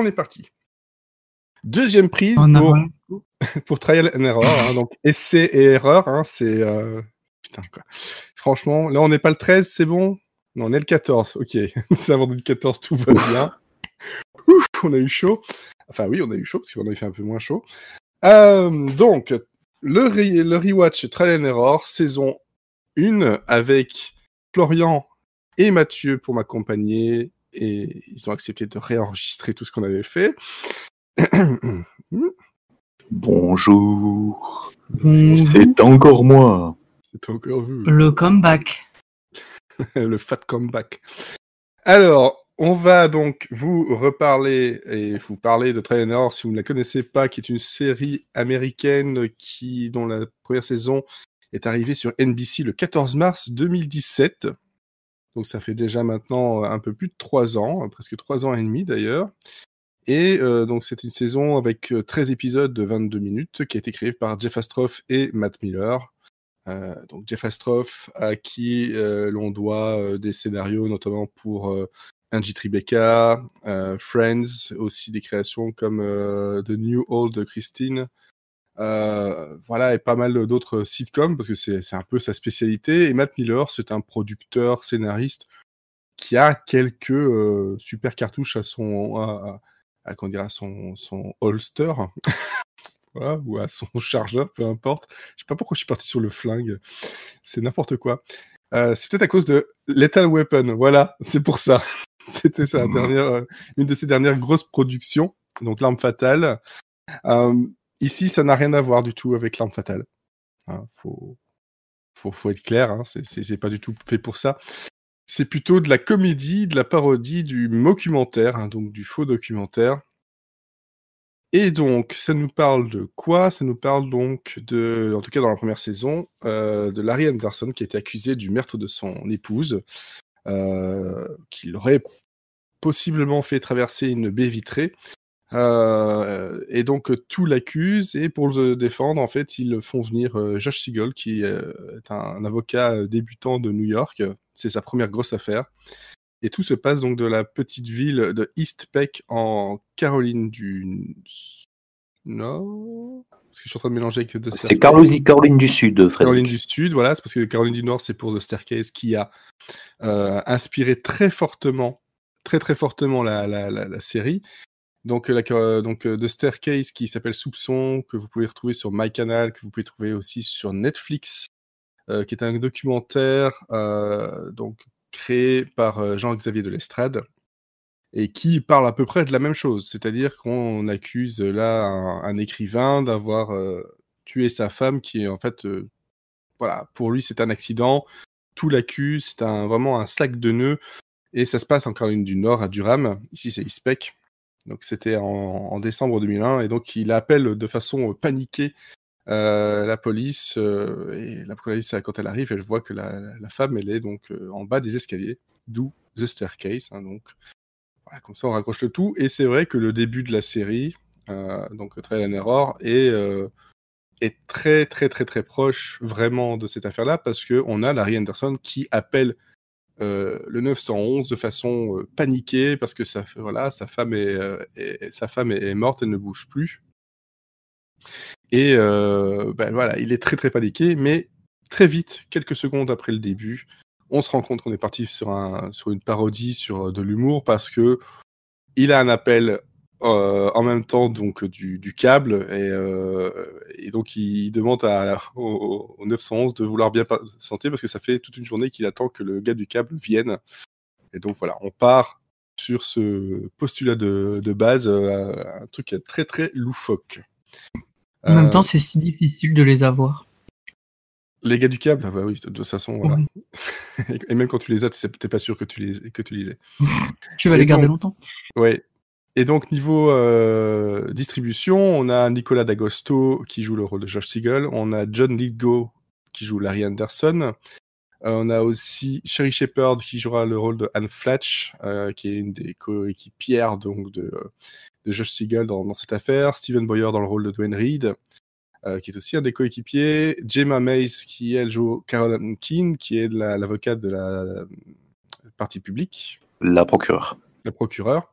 on est parti. Deuxième prise En pour, Trial and Error. hein, donc, essai et erreur, hein, c'est. euh, Putain, quoi. Franchement, là, on n'est pas le 13, c'est bon? Non, on est le 14. Ok. c'est avant le 14, tout va bien. Ouf, on a eu chaud. Enfin, oui, on a eu chaud parce qu'on avait fait un peu moins chaud. Euh, donc, le, re- le rewatch Trial and Error, saison 1, avec Florian et Mathieu pour m'accompagner. Et ils ont accepté de réenregistrer tout ce qu'on avait fait. Bonjour. Bonjour. C'est encore moi. C'est encore vu. Le comeback. le fat comeback. Alors, on va donc vous reparler et vous parler de Error si vous ne la connaissez pas, qui est une série américaine qui, dont la première saison est arrivée sur NBC le 14 mars 2017. Donc ça fait déjà maintenant un peu plus de trois ans, presque trois ans et demi d'ailleurs. Et euh, donc c'est une saison avec euh, 13 épisodes de 22 minutes qui a été créée par Jeff Astroff et Matt Miller. Euh, donc Jeff Astroff, à qui euh, l'on doit euh, des scénarios, notamment pour euh, Angie Tribeca, euh, Friends, aussi des créations comme euh, The New Old Christine, euh, voilà, et pas mal d'autres sitcoms, parce que c'est un peu sa spécialité. Et Matt Miller, c'est un producteur, scénariste, qui a quelques euh, super cartouches à son, à, à, comment dire, à son, son holster. Voilà, ou à son chargeur, peu importe. Je sais pas pourquoi je suis parti sur le flingue. C'est n'importe quoi. Euh, c'est peut-être à cause de Lethal Weapon. Voilà, c'est pour ça. C'était sa dernière, euh, une de ses dernières grosses productions, donc L'arme fatale. Euh, ici, ça n'a rien à voir du tout avec L'arme fatale. Hein, faut, être clair. Hein, c'est pas du tout fait pour ça. C'est plutôt de la comédie, de la parodie, du mockumentaire, hein, donc du faux documentaire. Et donc, ça nous parle de quoi? Ça nous parle donc de, en tout cas dans la première saison, euh, de Larry Anderson qui a été accusé du meurtre de son épouse, euh, qu'il aurait possiblement fait traverser une baie vitrée. Euh, et donc tout l'accuse et pour le défendre, en fait, ils font venir euh, Josh Siegel qui euh, est un, un avocat débutant de New York. C'est sa première grosse affaire. Et tout se passe donc de la petite ville de East Peck en Caroline du Nord. Parce que je suis en train de mélanger avec The C'est. Caroline, Caroline du Sud, Caroline Frédéric. du Sud, voilà, c'est parce que Caroline du Nord, c'est pour The Staircase qui a euh, inspiré très fortement, très très fortement la, la, la, la série. Donc, la, euh, donc euh, The Staircase qui s'appelle Soupçon, que vous pouvez retrouver sur MyCanal, que vous pouvez trouver aussi sur Netflix, euh, qui est un documentaire euh, donc créé par euh, Jean-Xavier de l'Estrade et qui parle à peu près de la même chose. C'est-à-dire qu'on accuse euh, là un, écrivain d'avoir euh, tué sa femme qui est en fait, euh, voilà, pour lui c'est un accident, tout l'accuse, c'est un, vraiment un sac de nœuds et ça se passe en Caroline du Nord à Durham, ici c'est Ispec. Donc c'était en, décembre 2001 et donc il appelle de façon paniquée euh, la police euh, et la police quand elle arrive elle voit que la, femme est donc euh, en bas des escaliers d'où the staircase hein, donc comme ça on raccroche le tout. Et c'est vrai que le début de la série euh, donc Trial and Error est, euh, très très très très proche vraiment de cette affaire là parce que on a Larry Anderson qui appelle euh, le 911 de façon euh, paniquée parce que sa, voilà, sa femme est, euh, est, sa femme est morte, elle ne bouge plus. Et euh, ben voilà, il est très très paniqué, mais très vite, quelques secondes après le début, on se rend compte qu'on est parti sur, un, sur une parodie, sur de l'humour, parce que il a un appel euh, en même temps donc du, du câble et, euh, et, donc il demande à, au, au, 911 de vouloir bien santé parce que ça fait toute une journée qu'il attend que le gars du câble vienne. Et donc voilà on part sur ce postulat de, de base euh, un truc très très loufoque. En même temps c'est si difficile de les avoir. Les gars du câble? Ah bah oui de toute façon voilà. oui. et même quand tu les as t'es pas sûr que tu les que tu les aies. Tu vas et les garder longtemps. ouais et donc, niveau euh, distribution, on a Nicolas D'Agosto qui joue le rôle de Josh Siegel, on a John Lithgow qui joue Larry Anderson, euh, on a aussi Sherry Shepard qui jouera le rôle de Anne Fletch, euh, qui est une des coéquipières donc, de, de Josh Siegel dans, dans, cette affaire, Steven Boyer dans le rôle de Dwayne Reed, qui est aussi un des coéquipiers, Gemma Mays qui, elle, joue Caroline Keane, qui est l'avocate la, de la partie publique. La procureure. La procureure.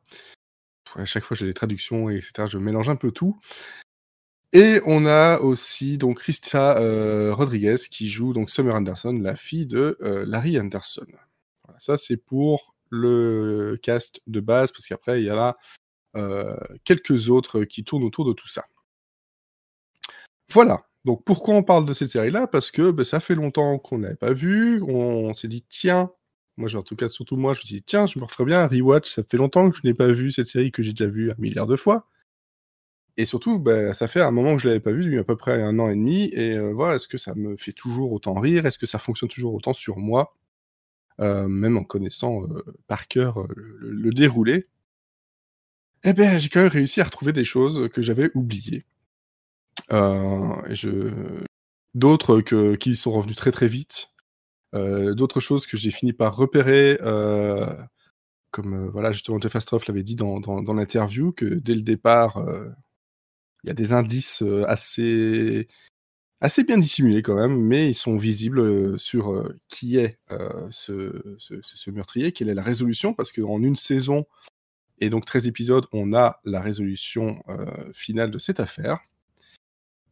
À chaque fois j'ai des traductions, etc. Je mélange un peu tout. Et on a aussi donc Christa Rodriguez qui joue donc Summer Anderson, la fille de Larry Anderson. Voilà, ça c'est pour le cast de base, parce qu'après il y a là quelques autres qui tournent autour de tout ça. Voilà. Donc pourquoi on parle de cette série-là? Parce que ben, ça fait longtemps qu'on n'avait pas vu. On, s'est dit tiens, moi en tout cas surtout moi, je me dit tiens, je me referais bien un rewatch. Ça fait longtemps que je n'ai pas vu cette série que j'ai déjà vue un milliard de fois. Et surtout, ben, ça fait un moment que je l'avais pas vu, à peu près un an et demi. Et euh, voilà, est-ce que ça me fait toujours autant rire? Est-ce que ça fonctionne toujours autant sur moi? Euh, Même en connaissant euh, par cœur le, déroulé. Eh bien, j'ai quand même réussi à retrouver des choses que j'avais oubliées. je... D'autres qui sont revenus très très vite. D'autres choses que j'ai fini par repérer comme voilà justement Jeff Astroff l'avait dit dans, dans, l'interview, que dès le départ, il y a des indices assez, assez bien dissimulés quand même, mais ils sont visibles sur qui est ce, ce, meurtrier, quelle est la résolution, parce qu'en une saison et donc 13 épisodes, on a la résolution finale de cette affaire.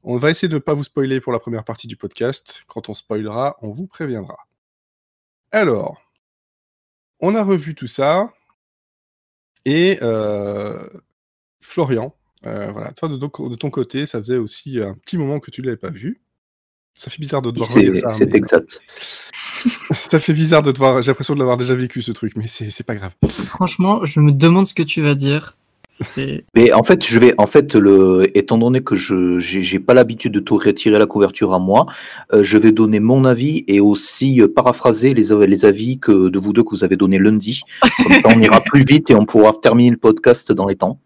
On va essayer de ne pas vous spoiler pour la première partie du podcast. Quand on spoilera, on vous préviendra. Alors, on a revu tout ça. Et Florian, euh, voilà, toi de, ton côté, ça faisait aussi un petit moment que tu l'avais pas vu. Ça fait bizarre de devoir regarder ça. C'est exact. ça fait bizarre de devoir. J'ai l'impression de l'avoir déjà vécu ce truc, mais c'est pas grave. Franchement, je me demande ce que tu vas dire. Mais en fait, je vais, en fait, le, étant donné que je j'ai pas l'habitude de tout retirer la couverture à moi, euh, je vais donner mon avis et aussi euh, paraphraser les, les avis que de vous deux que vous avez donné lundi. Comme ça, on ira plus vite et on pourra terminer le podcast dans les temps.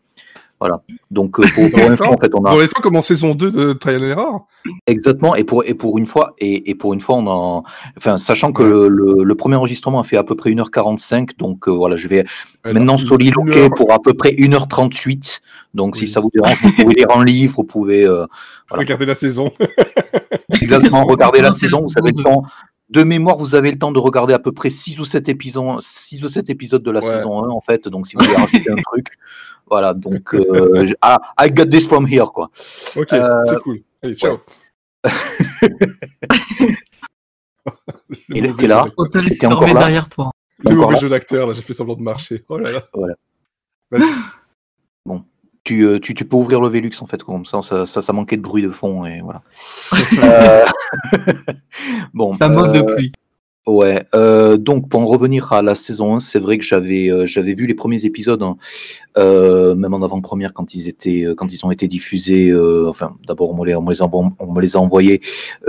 Voilà. Donc, euh, pour, pour une fois, en fait, on a. Dans les temps, comme en saison 2 de Trial and Error? Exactement. Et pour, et pour une fois, et, et pour une fois, on en. Enfin, sachant que le, le, premier enregistrement a fait à peu près 1h45. Donc, euh, voilà, je vais maintenant soliloquer pour à peu près 1h38. Donc, si ça vous dérange, vous pouvez lire un livre, vous pouvez. Euh, Regardez la saison. Exactement, regardez la saison. Vous savez le temps de mémoire, vous avez le temps de regarder à peu près 6 ou 7 épisodes, 6 ou 7 épisodes de la saison 1, en fait. Donc, si vous voulez rajouter un truc, voilà, donc, euh, ah, I got this from here, quoi. Ok, euh, c'est cool. Allez, ciao. Il était là. On te laisse derrière toi. Le mauvais jeu d'acteur, là, j'ai fait semblant de marcher. Oh là là. Voilà. Bon. Tu, euh, tu, tu, peux ouvrir le Velux en fait, comme ça ça, ça, ça manquait de bruit de fond et voilà. euh... bon, ça mode de pluie. Ouais, euh, donc pour en revenir à la saison 1, c'est vrai que j'avais euh, j'avais vu les premiers épisodes, hein, euh, même en avant-première quand ils quand ils ont été diffusés. enfin, d'abord on, me les a envoyés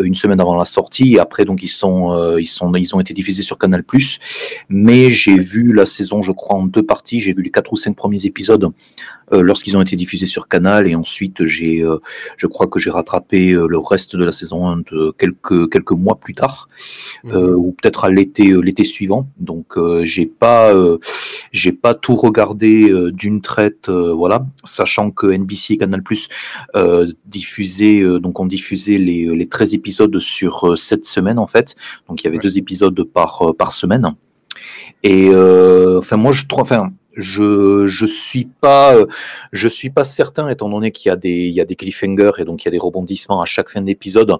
une semaine avant la sortie, après donc ils sont ils sont ils ont été diffusés sur Canal+. Mais j'ai vu la saison, je crois, en deux parties. J'ai vu les quatre ou cinq premiers épisodes lorsqu'ils ont été diffusés sur Canal, et ensuite j'ai je crois que j'ai rattrapé le reste de la saison 1 de quelques quelques mois plus tard, mmh. ou peut-être à l'été euh, l'été suivant. Donc euh, j'ai pas euh, j'ai pas tout regardé d'une traite, voilà, sachant que NBC et Canal Plus diffusaient donc ont diffusé les, les 13 épisodes sur cette semaine en fait. Donc il y avait deux épisodes par par semaine. Et enfin moi je trouve enfin je je suis pas euh, je suis pas certain étant donné qu'il y a des il y a des cliffhangers et donc il y a des rebondissements à chaque fin d'épisode.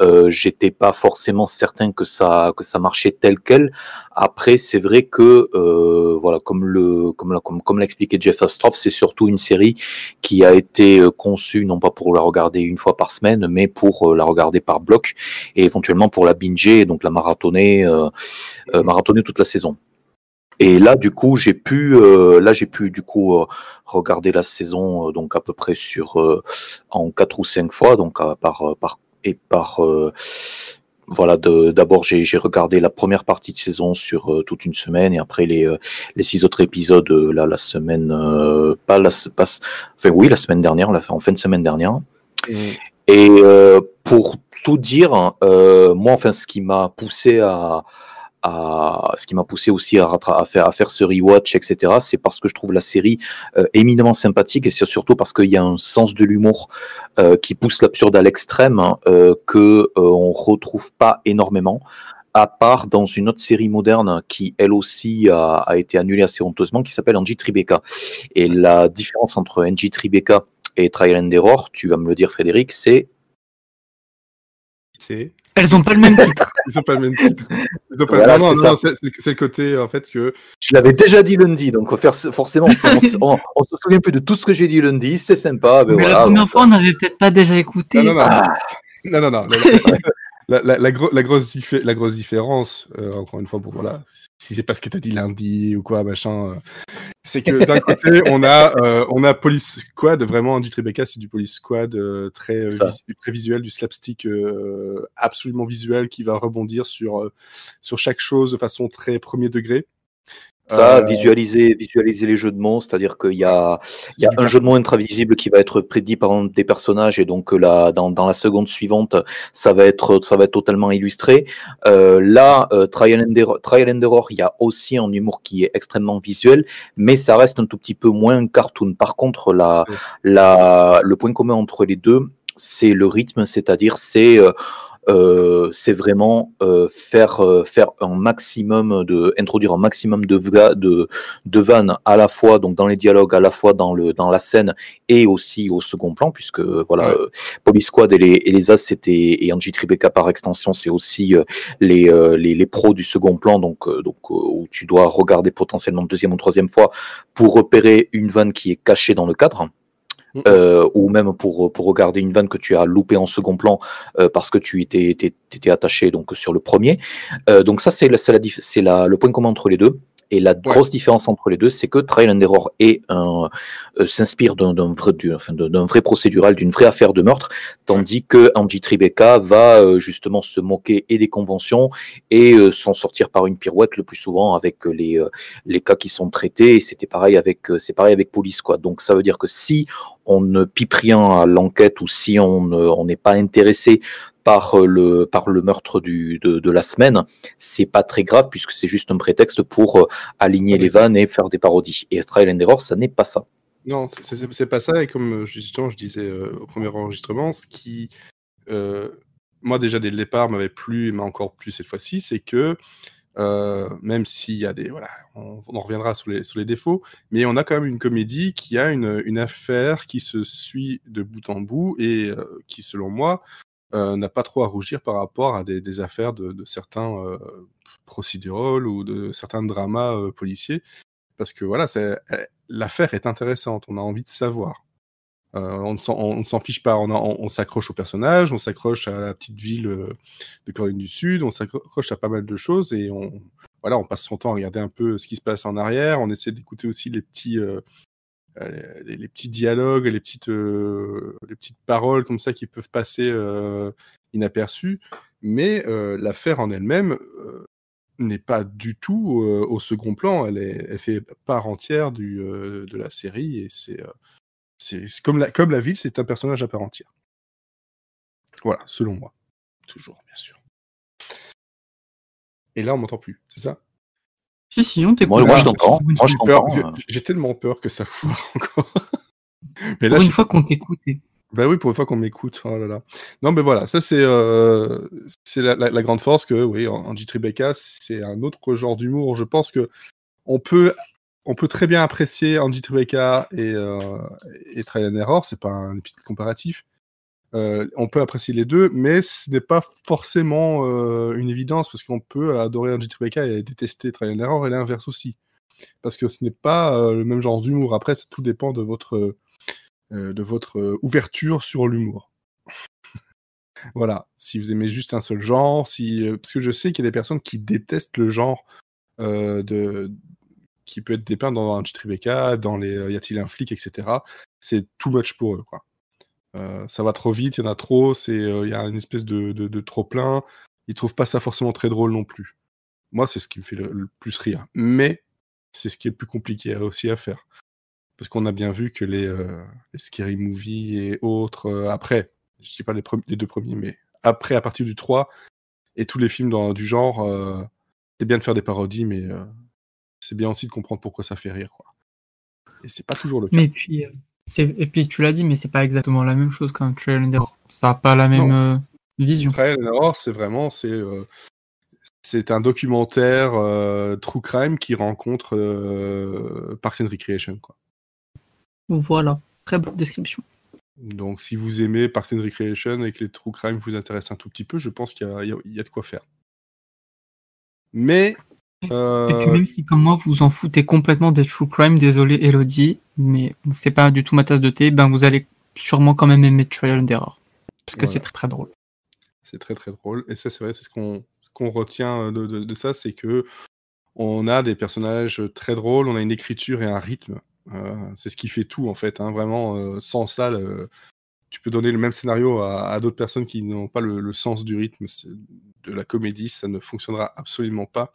Euh, J'étais pas forcément certain que ça que ça marchait tel quel. Après c'est vrai que euh, voilà comme le comme comme comme l'a expliqué Jeff Astroff, c'est surtout une série qui a été euh, conçue non pas pour la regarder une fois par semaine, mais pour euh, la regarder par bloc et éventuellement pour la binger donc la marathonner euh, marathonner toute la saison. Et là, du coup, j'ai pu, euh, là, j'ai pu du coup euh, regarder la saison euh, donc à peu près sur en quatre ou cinq fois, donc par par et par voilà. D'abord, j'ai regardé la première partie de saison sur toute une semaine et après les les six autres épisodes là la semaine pas la pas, enfin oui la semaine dernière, en fin de semaine dernière. Mmh. Et pour tout dire, moi, enfin, ce qui m'a poussé à ce qui m'a poussé aussi à, faire, à faire ce rewatch, etc., c'est parce que je trouve la série euh, éminemment sympathique et c'est surtout parce qu'il y a un sens de l'humour euh, qui pousse l'absurde à l'extrême hein, euh, que on retrouve pas énormément. à part dans une autre série moderne qui, elle aussi, a, été annulée assez honteusement, qui s'appelle Angie Tribeca. Et la différence entre Angie Tribeca et Trial and Error, tu vas me le dire, Frédéric, c'est. C'est. Elles n'ont pas le même titre. Ils n'ont pas le même titre. non, non, non c'est le côté en fait que. Je l'avais déjà dit lundi, donc forcément, on, on, se souvient plus de tout ce que j'ai dit lundi. C'est sympa. Mais, la première fois, on n'avait peut-être pas déjà écouté. Non, non, non. Ah. non, non, non la, la, la, grosse, la grosse différence, euh, encore une fois, pour voilà, si c'est parce que t'as dit lundi ou quoi, machin, euh, c'est que d'un côté, on a, euh, on a Police Squad, vraiment, Andy Tribeca, c'est du Police Squad très, très visuel, du slapstick absolument visuel qui va rebondir sur, sur chaque chose de façon très premier degré. Ça, euh, visualiser, visualiser les jeux de mots, c'est-à-dire qu'il y a, il y a un jeu de mots intravisible qui va être prédit par des personnages et donc euh, là, dans, dans la seconde suivante, ça va être, ça va être totalement illustré. Euh, là, euh, Trial, and Error, Trial and Error, il y a aussi un humour qui est extrêmement visuel, mais ça reste un tout petit peu moins cartoon. Par contre, la, la, le point commun entre les deux, c'est le rythme, c'est-à-dire c'est euh, c'est vraiment euh, faire euh, faire un maximum de introduire un maximum de de de vannes à la fois donc dans les dialogues à la fois dans le dans la scène et aussi au second plan puisque voilà ouais. Squad et les et les As c'était et Angie Tribeca par extension c'est aussi les, les, les pros du second plan donc donc où tu dois regarder potentiellement une deuxième ou troisième fois pour repérer une vanne qui est cachée dans le cadre Euh, ou même pour, pour regarder une vanne que tu as loupé en second plan euh, parce que tu étais, étais, attaché donc sur le premier. Euh, donc ça c'est la, la, le point commun entre les deux. Et la grosse différence entre les deux, c'est que Trial and Error euh, s'inspire d'un, vrai, enfin, d'un vrai procédural, d'une vraie affaire de meurtre, tandis que Angie Tribeca va euh, justement se moquer et des conventions et euh, s'en sortir par une pirouette le plus souvent avec les, les cas qui sont traités. Et c'était pareil avec, c'est pareil avec Police, quoi. Donc ça veut dire que si on ne pipe rien à l'enquête ou si on n'est pas intéressé par euh, le, par le meurtre du, de, de la semaine, c'est pas très grave puisque c'est juste un prétexte pour euh, aligner les vannes et faire des parodies. Et Trial and Error, ça n'est pas ça. Non, c'est pas ça. Et comme euh, justement je disais au premier enregistrement, ce qui, moi déjà dès le départ, m'avait plu et m'a encore plu cette fois-ci, c'est que même s'il y a des. Voilà, on, on, reviendra sur les, sur les défauts, mais on a quand même une comédie qui a une, une affaire qui se suit de bout en bout et qui, selon moi, euh, n'a pas trop à rougir par rapport à des, affaires de, certains euh, ou de certains dramas euh, policiers. Parce que voilà, l'affaire est intéressante, on a envie de savoir. Euh, on ne s'en fiche pas, on, s'accroche au personnage, on s'accroche à la petite ville de Caroline du Sud, on s'accroche à pas mal de choses et on, voilà, on passe son temps à regarder un peu ce qui se passe en arrière, on essaie d'écouter aussi les petits, euh, les, petits dialogues, les petites, euh, les petites paroles comme ça qui peuvent passer euh, inaperçues. Mais l'affaire en elle-même n'est pas du tout au second plan. Elle, est, fait part entière du, de la série et c'est c'est comme la, comme la ville, c'est un personnage à part entière. Voilà, selon moi. Toujours, bien sûr. Et là, on m'entend plus, c'est ça? Si, si, on t'écoute. Moi, moi, je t'entends. J'ai tellement peur que ça foire encore. mais là, pour une fois qu'on t'écoute. Ben oui, pour une fois qu'on m'écoute. Oh là là. Non, mais voilà, ça c'est euh, c'est la, la, la, grande force que, oui, Angie Tribeca, c'est un autre genre d'humour. Je pense que on peut, on peut très bien apprécier Angie Tribeca et, euh, et Trial and Error. C'est pas un épisode comparatif. Euh, on peut apprécier les deux, mais ce n'est pas forcément euh, une évidence parce qu'on peut adorer un Tribeca et détester Trial and Error et l'inverse aussi. Parce que ce n'est pas euh, le même genre d'humour. Après, ça tout dépend de votre, de votre ouverture sur l'humour. voilà. Si vous aimez juste un seul genre, si parce que je sais qu'il y a des personnes qui détestent le genre de qui peut être dépeint dans un Tribeca, dans les Y a-t-il un flic, etc. C'est too much pour eux, quoi. Euh, ça va trop vite, il y en a trop, euh, il y a une espèce de, de, trop plein. Ils trouvent pas ça forcément très drôle non plus. Moi, c'est ce qui me fait le, plus rire. Mais c'est ce qui est le plus compliqué aussi à faire. Parce qu'on a bien vu que les, euh, les Scary Movie et autres, après, je dis pas les, les, deux premiers, mais après, à partir du 3, et tous les films dans, du genre, c'est bien de faire des parodies, mais c'est bien aussi de comprendre pourquoi ça fait rire. Quoi. Et c'est pas toujours le cas. Mais puis, et puis tu l'as dit, mais c'est pas exactement la même chose qu'un Trail and Error. Ça n'a pas la même euh, vision. Trail and Error, c'est vraiment, c'est, euh, c'est un documentaire true crime qui rencontre Parks and Recreation. Quoi. Voilà, très bonne description. Donc, si vous aimez Parks and Recreation et que les true crime vous intéressent un tout petit peu, je pense qu'il y, y, a de quoi faire. Mais. Et puis, même si, comme moi, vous en foutez complètement des true crime, désolé Elodie, mais c'est pas du tout ma tasse de thé, ben vous allez sûrement quand même aimer Trial and Error. Parce que c'est très très drôle. C'est très très drôle. Et ça, c'est vrai, c'est ce qu'on qu'on retient de, de, ça, c'est que on a des personnages très drôles, on a une écriture et un rythme. Euh, c'est ce qui fait tout en fait. Hein, vraiment, euh, sans ça, tu peux donner le même scénario à, d'autres personnes qui n'ont pas le, sens du rythme de la comédie, ça ne fonctionnera absolument pas.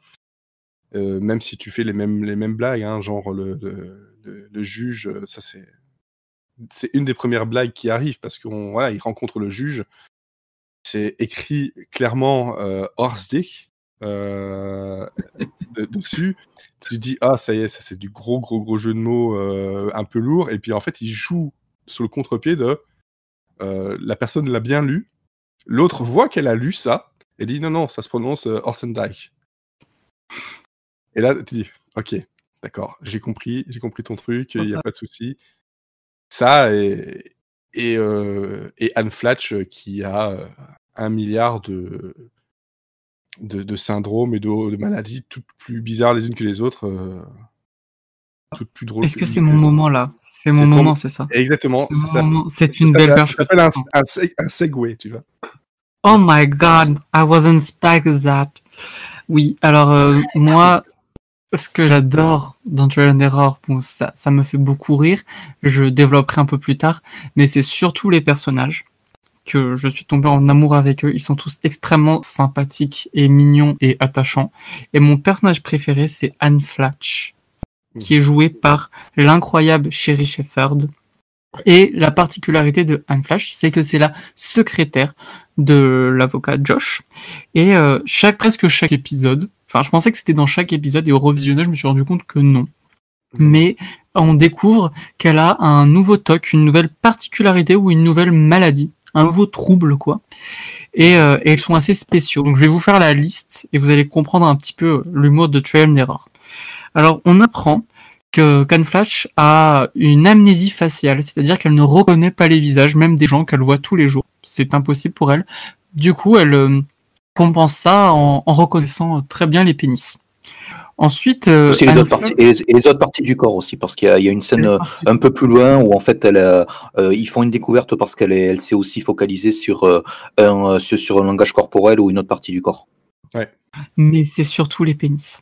Euh, même si tu fais les mêmes, les mêmes blagues, hein, genre le, le, juge, ça c'est c'est une des premières blagues qui arrive parce qu'on voilà, il rencontre le juge c'est écrit clairement euh, euh, dessus. Tu dis, ah, ça y est, ça c'est du gros, gros, gros jeu de mots euh, un peu lourd. Et puis en fait, il joue sur le contre-pied de euh, la personne l'a bien lu. L'autre voit qu'elle a lu ça et dit, non, non, ça se prononce Horsendijk. Et là, tu dis, ok, d'accord, j'ai compris, j'ai compris ton truc, il n'y a pas de souci. Ça, et, et, euh, et, Anne Flatch euh, qui a euh, un milliard de, de, de syndromes et de, de, maladies toutes plus bizarres les unes que les autres. Euh, toutes plus drôles. Est-ce que c'est mon moment là? C'est mon moment, c'est ça? Exactement. C'est une belle perche. Ça s'appelle un, un, un, segway, tu vois. Oh my god, I wasn't expecting that. Oui, alors euh, moi, ce que j'adore dans Trial and Error, bon, ça, ça me fait beaucoup rire, je développerai un peu plus tard, mais c'est surtout les personnages que je suis tombé en amour avec eux. Ils sont tous extrêmement sympathiques et mignons et attachants. Et mon personnage préféré, c'est Anne Flatch, qui est jouée par l'incroyable Sherry Shepherd. Et la particularité de Anne Flash, c'est que c'est la secrétaire de l'avocat Josh. Et euh, chaque, presque chaque épisode, Enfin, je pensais que c'était dans chaque épisode et au revisionnage, je me suis rendu compte que non. Mais on découvre qu'elle a un nouveau toc, une nouvelle particularité ou une nouvelle maladie, un nouveau trouble, quoi. Et, euh, et, ils sont assez spéciaux. Donc je vais vous faire la liste et vous allez comprendre un petit peu l'humour de Trail and Error. Alors on apprend que Can Flash a une amnésie faciale, c'est-à-dire qu'elle ne reconnaît pas les visages, même des gens qu'elle voit tous les jours. C'est impossible pour elle. Du coup, elle, euh, compense ça en, en, reconnaissant très bien les pénis. Ensuite, euh, les autres parties, et, les, autres parties du corps aussi, parce qu'il y, y, a une scène euh, un peu plus loin où en fait elle, euh, ils font une découverte parce qu'elle elle s'est aussi focalisée sur, euh, un, sur un langage corporel ou une autre partie du corps. Ouais. Mais c'est surtout les pénis.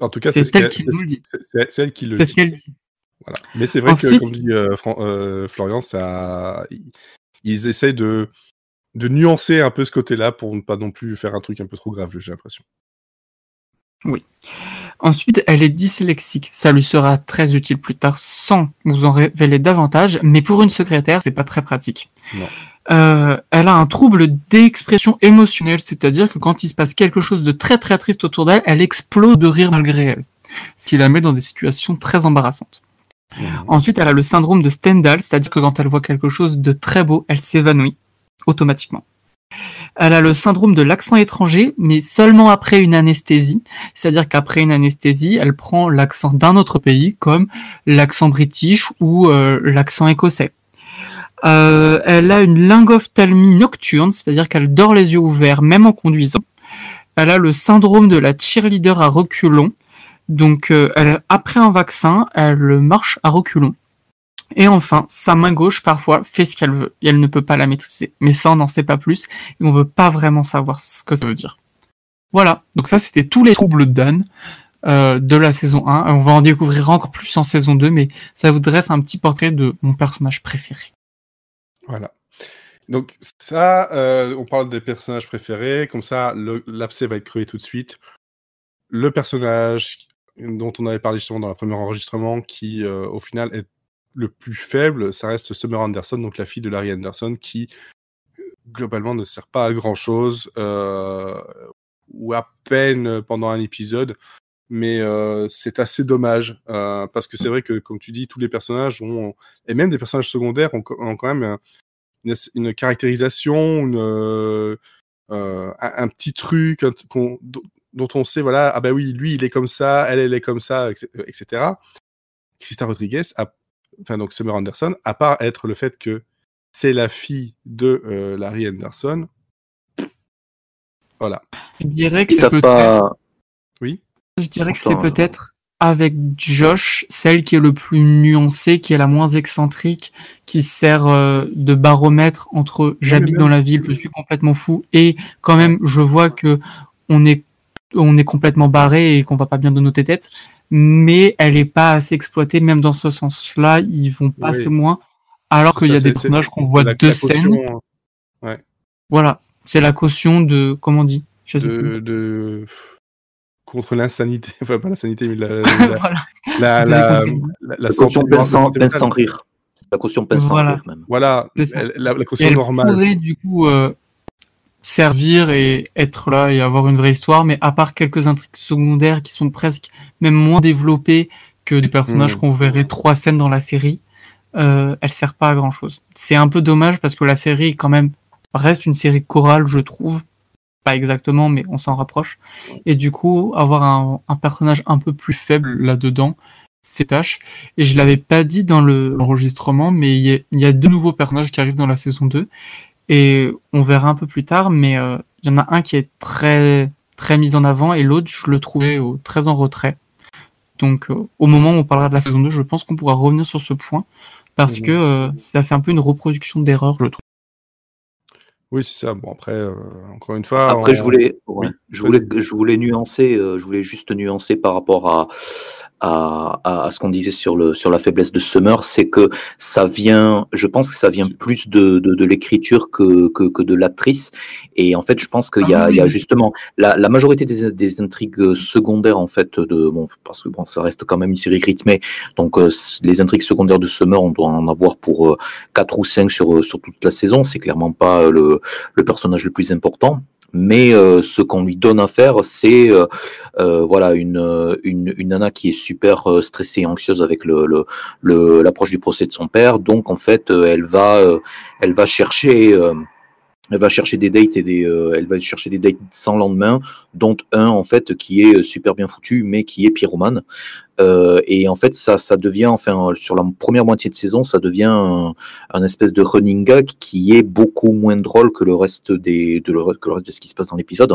En tout cas, c'est elle qui nous le dit. C'est elle qui le dit. C'est ce qu'elle dit. Voilà. Mais c'est vrai Ensuite... que, comme dit Florian, ça, ils essayent de de nuancer un peu ce côté-là pour ne pas non plus faire un truc un peu trop grave, j'ai l'impression. Oui. Ensuite, elle est dyslexique. Ça lui sera très utile plus tard sans vous en révéler davantage, mais pour une secrétaire, c'est pas très pratique. Euh, elle a un trouble d'expression émotionnelle, c'est-à-dire que quand il se passe quelque chose de très très triste autour d'elle, elle explose de rire malgré elle, ce qui la met dans des situations très embarrassantes. Mmh. Ensuite, elle a le syndrome de Stendhal, c'est-à-dire que quand elle voit quelque chose de très beau, elle s'évanouit automatiquement. Elle a le syndrome de l'accent étranger, mais seulement après une anesthésie. C'est-à-dire qu'après une anesthésie, elle prend l'accent d'un autre pays, comme l'accent british ou euh, l'accent écossais. Euh, elle a une lingophthalmie nocturne, c'est-à-dire qu'elle dort les yeux ouverts, même en conduisant. Elle a le syndrome de la cheerleader à reculons. Donc, euh, après un vaccin, elle marche à reculons. Et enfin, sa main gauche, parfois, fait ce qu'elle veut, et elle ne peut pas la maîtriser. Mais ça, on n'en sait pas plus, et on veut pas vraiment savoir ce que ça veut dire. Voilà, donc ça, c'était tous les troubles d'Anne euh, de la saison 1. On va en découvrir encore plus en saison 2, mais ça vous dresse un petit portrait de mon personnage préféré. Voilà. Donc ça, euh, on parle des personnages préférés, comme ça, l'abcès va être créé tout de suite. Le personnage dont on avait parlé justement dans le premier enregistrement, qui euh, au final est le plus faible, ça reste Summer Anderson, donc la fille de Larry Anderson, qui globalement ne sert pas à grand chose, euh, ou à peine pendant un épisode. Mais euh, c'est assez dommage, euh, parce que c'est vrai que, comme tu dis, tous les personnages ont, et même des personnages secondaires ont, quand même un, une, caractérisation, un, petit truc, dont on sait, voilà, ah bah oui, lui, il est comme ça, elle, elle est comme ça, etc. Christa Rodriguez, enfin donc Summer Anderson, à part être le fait que c'est la fille de euh, Larry Anderson, voilà. Je dirais que c'est peut-être. Oui. Je dirais que c'est peut-être avec Josh, celle qui est le plus nuancée, qui est la moins excentrique, qui sert euh, de baromètre entre j'habite dans la ville, je suis complètement fou, et quand même je vois que on est on est complètement barré et qu'on va pas bien de nos têtes, mais elle est pas assez exploitée, même dans ce sens-là, ils vont pas assez moins, alors qu'il y a des personnages qu'on voit deux scènes. Ouais. Voilà, c'est la caution de, comment on dit de, contre l'insanité, enfin pas l'insanité, mais la, la, la, la, caution pince sans rire. La caution sans rire même. Voilà, la, caution normale. Elle pourrait du coup euh, servir et être là et avoir une vraie histoire, mais à part quelques intrigues secondaires qui sont presque même moins développées que des personnages hmm. qu'on verrait trois scènes dans la série, euh, elle sert pas à grand chose. C'est un peu dommage parce que la série quand même reste une série chorale, je trouve. Pas exactement, mais on s'en rapproche. Et du coup, avoir un, personnage un peu plus faible là-dedans, c'est tâche. Et je l'avais pas dit dans l'enregistrement, mais il y, a, deux nouveaux personnages qui arrivent dans la saison 2. Et on verra un peu plus tard, mais euh, il y en a un qui est très très mis en avant et l'autre, je le trouvais très en retrait. Donc, euh, au moment où on parlera de la saison 2, je pense qu'on pourra revenir sur ce point parce mmh. que euh, ça fait un peu une reproduction d'erreur, je trouve. Oui, c'est ça. Bon, après, euh, encore une fois. Après, je, voulais, je, voulais, je voulais nuancer, euh, je voulais juste nuancer par rapport à, à, à, ce qu'on disait sur, le, sur la faiblesse de Summer, c'est que ça vient, je pense que ça vient plus de, de, de l'écriture que, que, que, de l'actrice. Et en fait, je pense qu'il y, a, il y a ah justement la, la majorité des, des, intrigues secondaires, en fait, de, bon, parce que bon, ça reste quand même une série rythmée. Donc, euh, les intrigues secondaires de Summer, on doit en avoir pour euh, 4 ou 5 sur, sur toute la saison. C'est clairement pas le, le personnage le plus important mais euh, ce qu'on lui donne à faire, c'est euh, euh, voilà une, une, une, nana qui est super stressée et anxieuse avec le, le, l'approche du procès de son père. Donc en fait, elle va elle va chercher elle va chercher des dates et des, elle va chercher des dates sans lendemain, dont un en fait qui est super bien foutu, mais qui est pyromane. Euh, et en fait, ça, ça devient, enfin, sur la première moitié de saison, ça devient un, espèce de running gag qui est beaucoup moins drôle que le reste des, de que le reste de ce qui se passe dans l'épisode.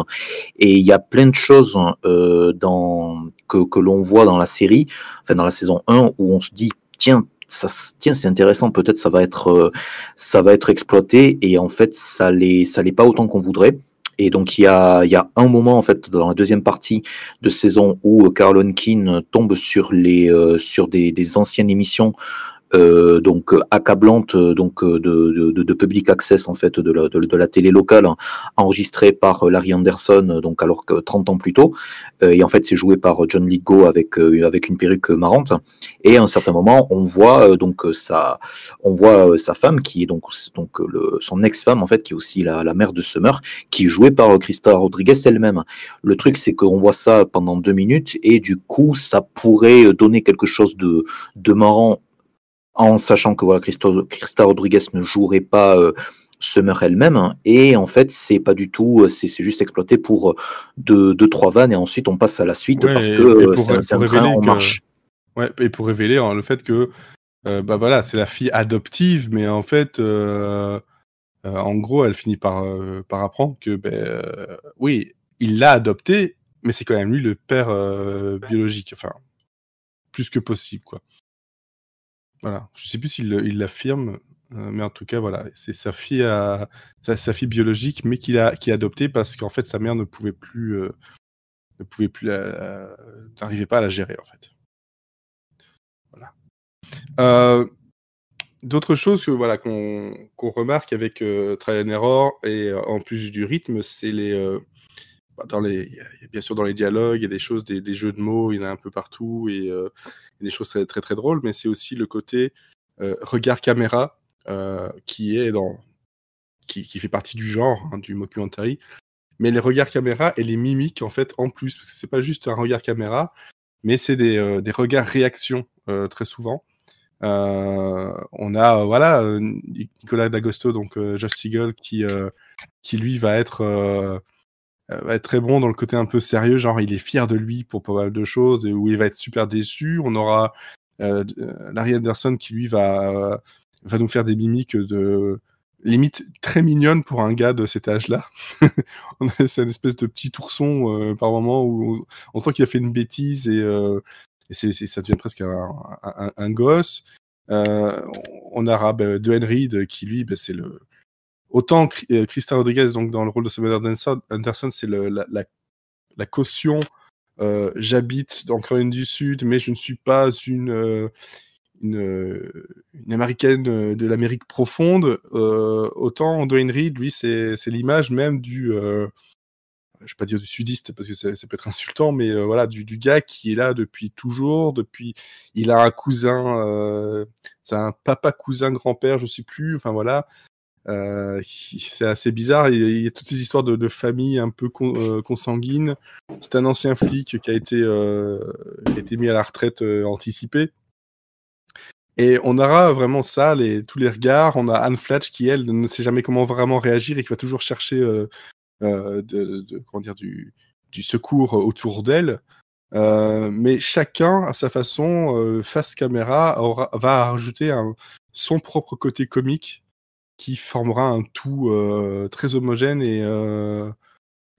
Et il y a plein de choses euh, dans, que, que l'on voit dans la série, enfin dans la saison 1, où on se dit, tiens, ça, tiens, c'est intéressant, peut-être ça va être, euh, ça va être exploité, et en fait, ça l'est, ça l'est pas autant qu'on voudrait. Et donc il y a, y a un moment en fait dans la deuxième partie de saison où Carl Keane tombe sur les euh, sur des, des anciennes émissions euh, donc accablante donc de, de, de, public access en fait de la, de, la télé locale enregistrée par Larry Anderson donc alors que 30 ans plus tôt. Euh, et en fait c'est joué par John Lithgow avec euh, avec une perruque marrante. Et à un certain moment on voit donc sa on voit sa femme qui est donc donc le, son ex-femme en fait qui est aussi la, la mère de Summer qui est jouée par Christa Rodriguez elle-même. Le truc c'est qu'on voit ça pendant deux minutes et du coup ça pourrait donner quelque chose de de marrant en sachant que voilà, Christa Rodriguez ne jouerait pas euh, Summer elle-même. Hein, et en fait, c'est pas du tout, euh, c'est juste exploité pour euh, deux, deux, trois vannes et ensuite on passe à la suite parce que c'est un, train en marche. Ouais, et pour révéler hein, le fait que bah voilà, c'est la fille adoptive, mais en fait, en gros, elle finit par, par apprendre que, ben, oui, il l'a adoptée, mais c'est quand même lui le père biologique, enfin, plus que possible, quoi. Voilà, je sais plus s'il l'affirme, euh, mais en tout cas, voilà, c'est sa fille, biologique, mais qu'il a, qui a adopté parce qu'en fait, sa mère ne pouvait plus, euh, ne pouvait plus, n'arrivait pas à la gérer, en fait. Voilà. Euh, d'autres choses que voilà qu'on remarque avec Trial and Error et en plus du rythme, c'est les bah, dans les, bien sûr dans les dialogues, il y a des choses, des, jeux de mots, il y en a un peu partout et euh, des choses très, très drôles, mais c'est aussi le côté euh, regard caméra euh, qui est dans qui, qui, fait partie du genre hein, du mockumentary, mais les regards caméra et les mimiques en fait en plus, parce que c'est pas juste un regard caméra, mais c'est des, des regards réaction très souvent. on a voilà Nicolas D'Agosto donc Josh Siegel qui qui lui va être va être très bon dans le côté un peu sérieux, genre il est fier de lui pour pas mal de choses, et où il va être super déçu. On aura Larry Anderson qui lui va, va nous faire des mimiques de limite très mignonne pour un gars de cet âge-là. c'est une espèce de petit ourson par moment où on, sent qu'il a fait une bêtise et, ça devient presque un, gosse. on aura bah, De qui lui, bah, c'est le autant Christa Rodriguez donc dans le rôle de Samuel Anderson, c'est la, caution. J'habite en Caroline du Sud, mais je ne suis pas une une, américaine de l'Amérique profonde, autant Dwayne Reed, lui, c'est l'image même du, je vais pas dire du sudiste parce que ça, peut être insultant, mais euh, voilà, du, du, gars qui est là depuis toujours, depuis, il a un cousin, euh, c'est un papa cousin grand-père, je sais plus, enfin voilà, euh, c'est assez bizarre. Il, y a toutes ces histoires de, de famille un peu con, consanguines. C'est un ancien flic qui a été, été mis à la retraite anticipée. Et on aura vraiment ça, tous les regards. On a Anne Fletch qui, elle, ne sait jamais comment vraiment réagir et qui va toujours chercher euh, du, secours autour d'elle. Euh, mais chacun, à sa façon, euh, face caméra, va rajouter son propre côté comique qui formera un tout très homogène et,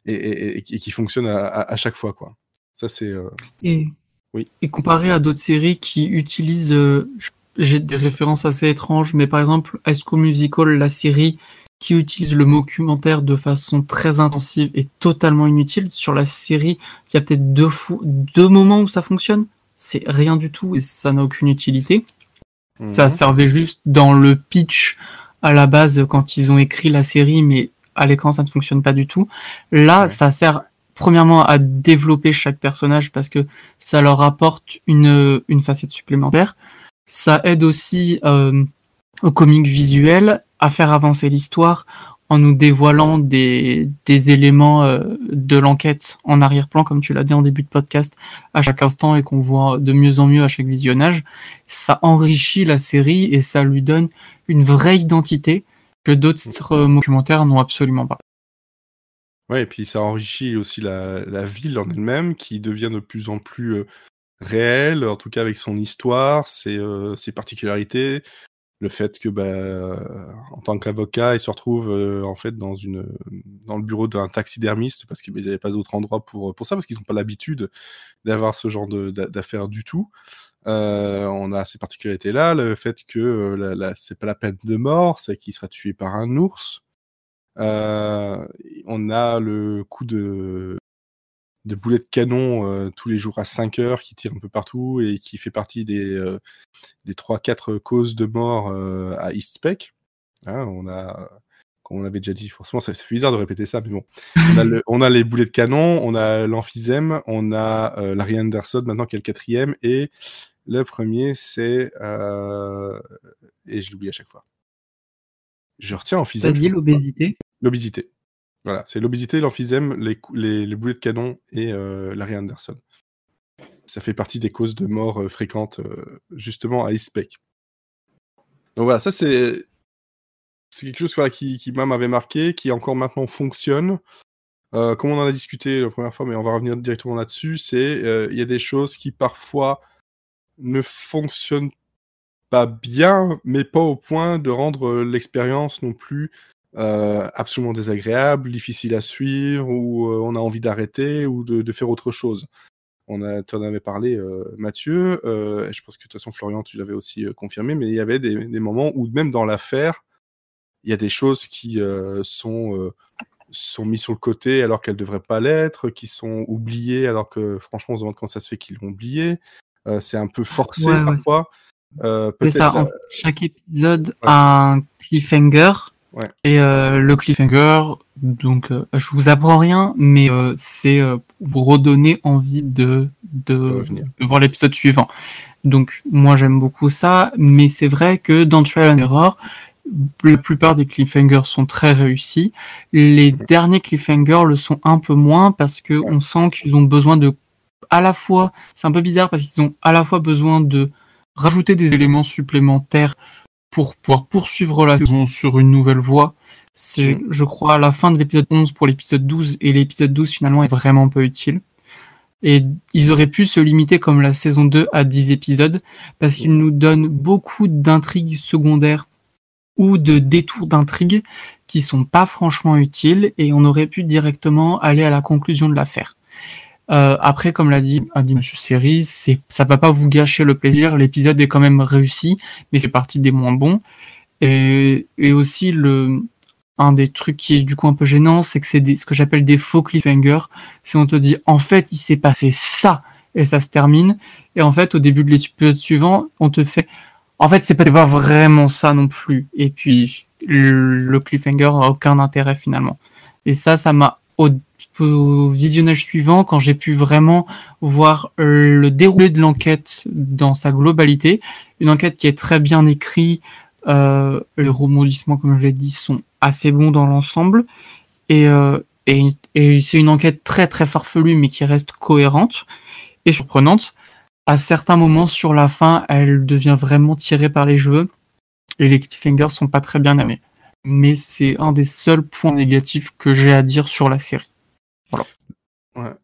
et, et, qui fonctionne à, à, chaque fois. Quoi. Ça, c'est. Et, oui. et comparé à d'autres séries qui utilisent. J'ai des références assez étranges, mais par exemple, High School Musical, la série qui utilise le mot documentaire de façon très intensive et totalement inutile. Sur la série, il y a peut-être deux, deux moments où ça fonctionne. C'est rien du tout et ça n'a aucune utilité. Ça mhm. servait juste dans le pitch à la base quand ils ont écrit la série, mais à l'écran ça ne fonctionne pas du tout. Là, ça sert premièrement à développer chaque personnage parce que ça leur apporte une, une facette supplémentaire. Ça aide aussi euh, au comique visuel à faire avancer l'histoire en nous dévoilant des, des éléments euh, de l'enquête en arrière-plan, comme tu l'as dit en début de podcast, à chaque instant et qu'on voit de mieux en mieux à chaque visionnage. Ça enrichit la série et ça lui donne une vraie identité que d'autres documentaires n'ont absolument pas. Ouais, et puis ça enrichit aussi la, ville en elle-même qui devient de plus en plus euh, réelle, en tout cas avec son histoire, ses, euh, particularités, le fait que bah, en tant qu'avocat, il se retrouve euh, en fait dans le bureau d'un taxidermiste parce qu'il n'y avait pas d'autre endroit pour pour ça parce qu'ils n'ont pas l'habitude d'avoir ce genre d'affaires du tout. Euh, on a ces particularités là, le fait que euh, c'est pas la peine de mort, c'est qu'il sera tué par un ours. on a le coup de de boulets de canon euh, tous les jours à 5 heures qui tire un peu partout et qui fait partie des, euh, des 3-4 causes de mort euh, à East Peck. Hein, on a, comme on l'avait déjà dit, forcément, ça, fait bizarre de répéter ça, mais bon. On a, les boulets de canon, on a l'emphysème, on a Larry Anderson maintenant qui est le quatrième, et le premier, c'est. Et je l'oublie à chaque fois. Je retiens emphysème. Ça dit l'obésité? L'obésité. Voilà, c'est l'obésité, l'emphysème, les, les, boulets de canon et euh, Larry Anderson. Ça fait partie des causes de mort euh, fréquentes, euh, justement, à Ispec. Donc voilà, ça c'est c'est quelque chose qui, qui m'avait marqué, qui encore maintenant fonctionne. comme on en a discuté la première fois, mais on va revenir directement là-dessus, c'est il y a des choses qui parfois ne fonctionnent pas bien, mais pas au point de rendre l'expérience non plus euh, absolument désagréable, difficile à suivre, ou euh, on a envie d'arrêter ou de, faire autre chose. On a, en avais parlé, euh, Mathieu, et je pense que de toute façon, Florian, tu l'avais aussi confirmé, mais il y avait des, moments où même dans l'affaire, il y a des choses qui sont, sont mises sur le côté alors qu'elles ne devraient pas l'être, qui sont oubliées alors que franchement, on se demande comment ça se fait qu'ils l'ont oublié. C'est un peu forcé parfois. c'est ça, chaque épisode a un cliffhanger. Et euh, le cliffhanger, donc euh, je vous apprends rien, mais euh, c'est vous redonner envie de, de, voir l'épisode suivant. Donc moi j'aime beaucoup ça, mais c'est vrai que dans Trial and Error, la plupart des cliffhangers sont très réussis. Les derniers cliffhangers le sont un peu moins parce que on sent qu'ils ont besoin de, à la fois, c'est un peu bizarre parce qu'ils ont à la fois besoin de rajouter des éléments supplémentaires pour pouvoir poursuivre la saison sur une nouvelle voie C'est, je crois, à la fin de l'épisode 11 pour l'épisode 12, et l'épisode 12 finalement est vraiment peu utile. Et ils auraient pu se limiter comme la saison 2 à 10 épisodes, parce qu'ils nous donnent beaucoup d'intrigues secondaires ou de détours d'intrigues qui sont pas franchement utiles, et on aurait pu directement aller à la conclusion de l'affaire. Euh, après, comme l'a dit, a dit Monsieur Series, c'est, ça va pas vous gâcher le plaisir. L'épisode est quand même réussi, mais c'est partie des moins bons. Et, aussi le, un des trucs qui est du coup un peu gênant, c'est que c'est ce que j'appelle des faux cliffhangers. Si on te dit en fait il s'est passé ça et ça se termine, et en fait au début de l'épisode suivant on te fait en fait c'est pas vraiment ça non plus. Et puis le cliffhanger a aucun intérêt finalement. Et ça, ça m'a visionnage suivant quand j'ai pu vraiment voir le déroulé de l'enquête dans sa globalité, une enquête qui est très bien écrite. Euh, les rebondissements, comme je l'ai dit, sont assez bon dans l'ensemble. Et, euh, et, c'est une enquête très très farfelue, mais qui reste cohérente et surprenante. À certains moments sur la fin, elle devient vraiment tirée par les cheveux et les cliffhangers sont pas très bien aimés. Mais c'est un des seuls points négatifs que j'ai à dire sur la série. Voilà. Ouais.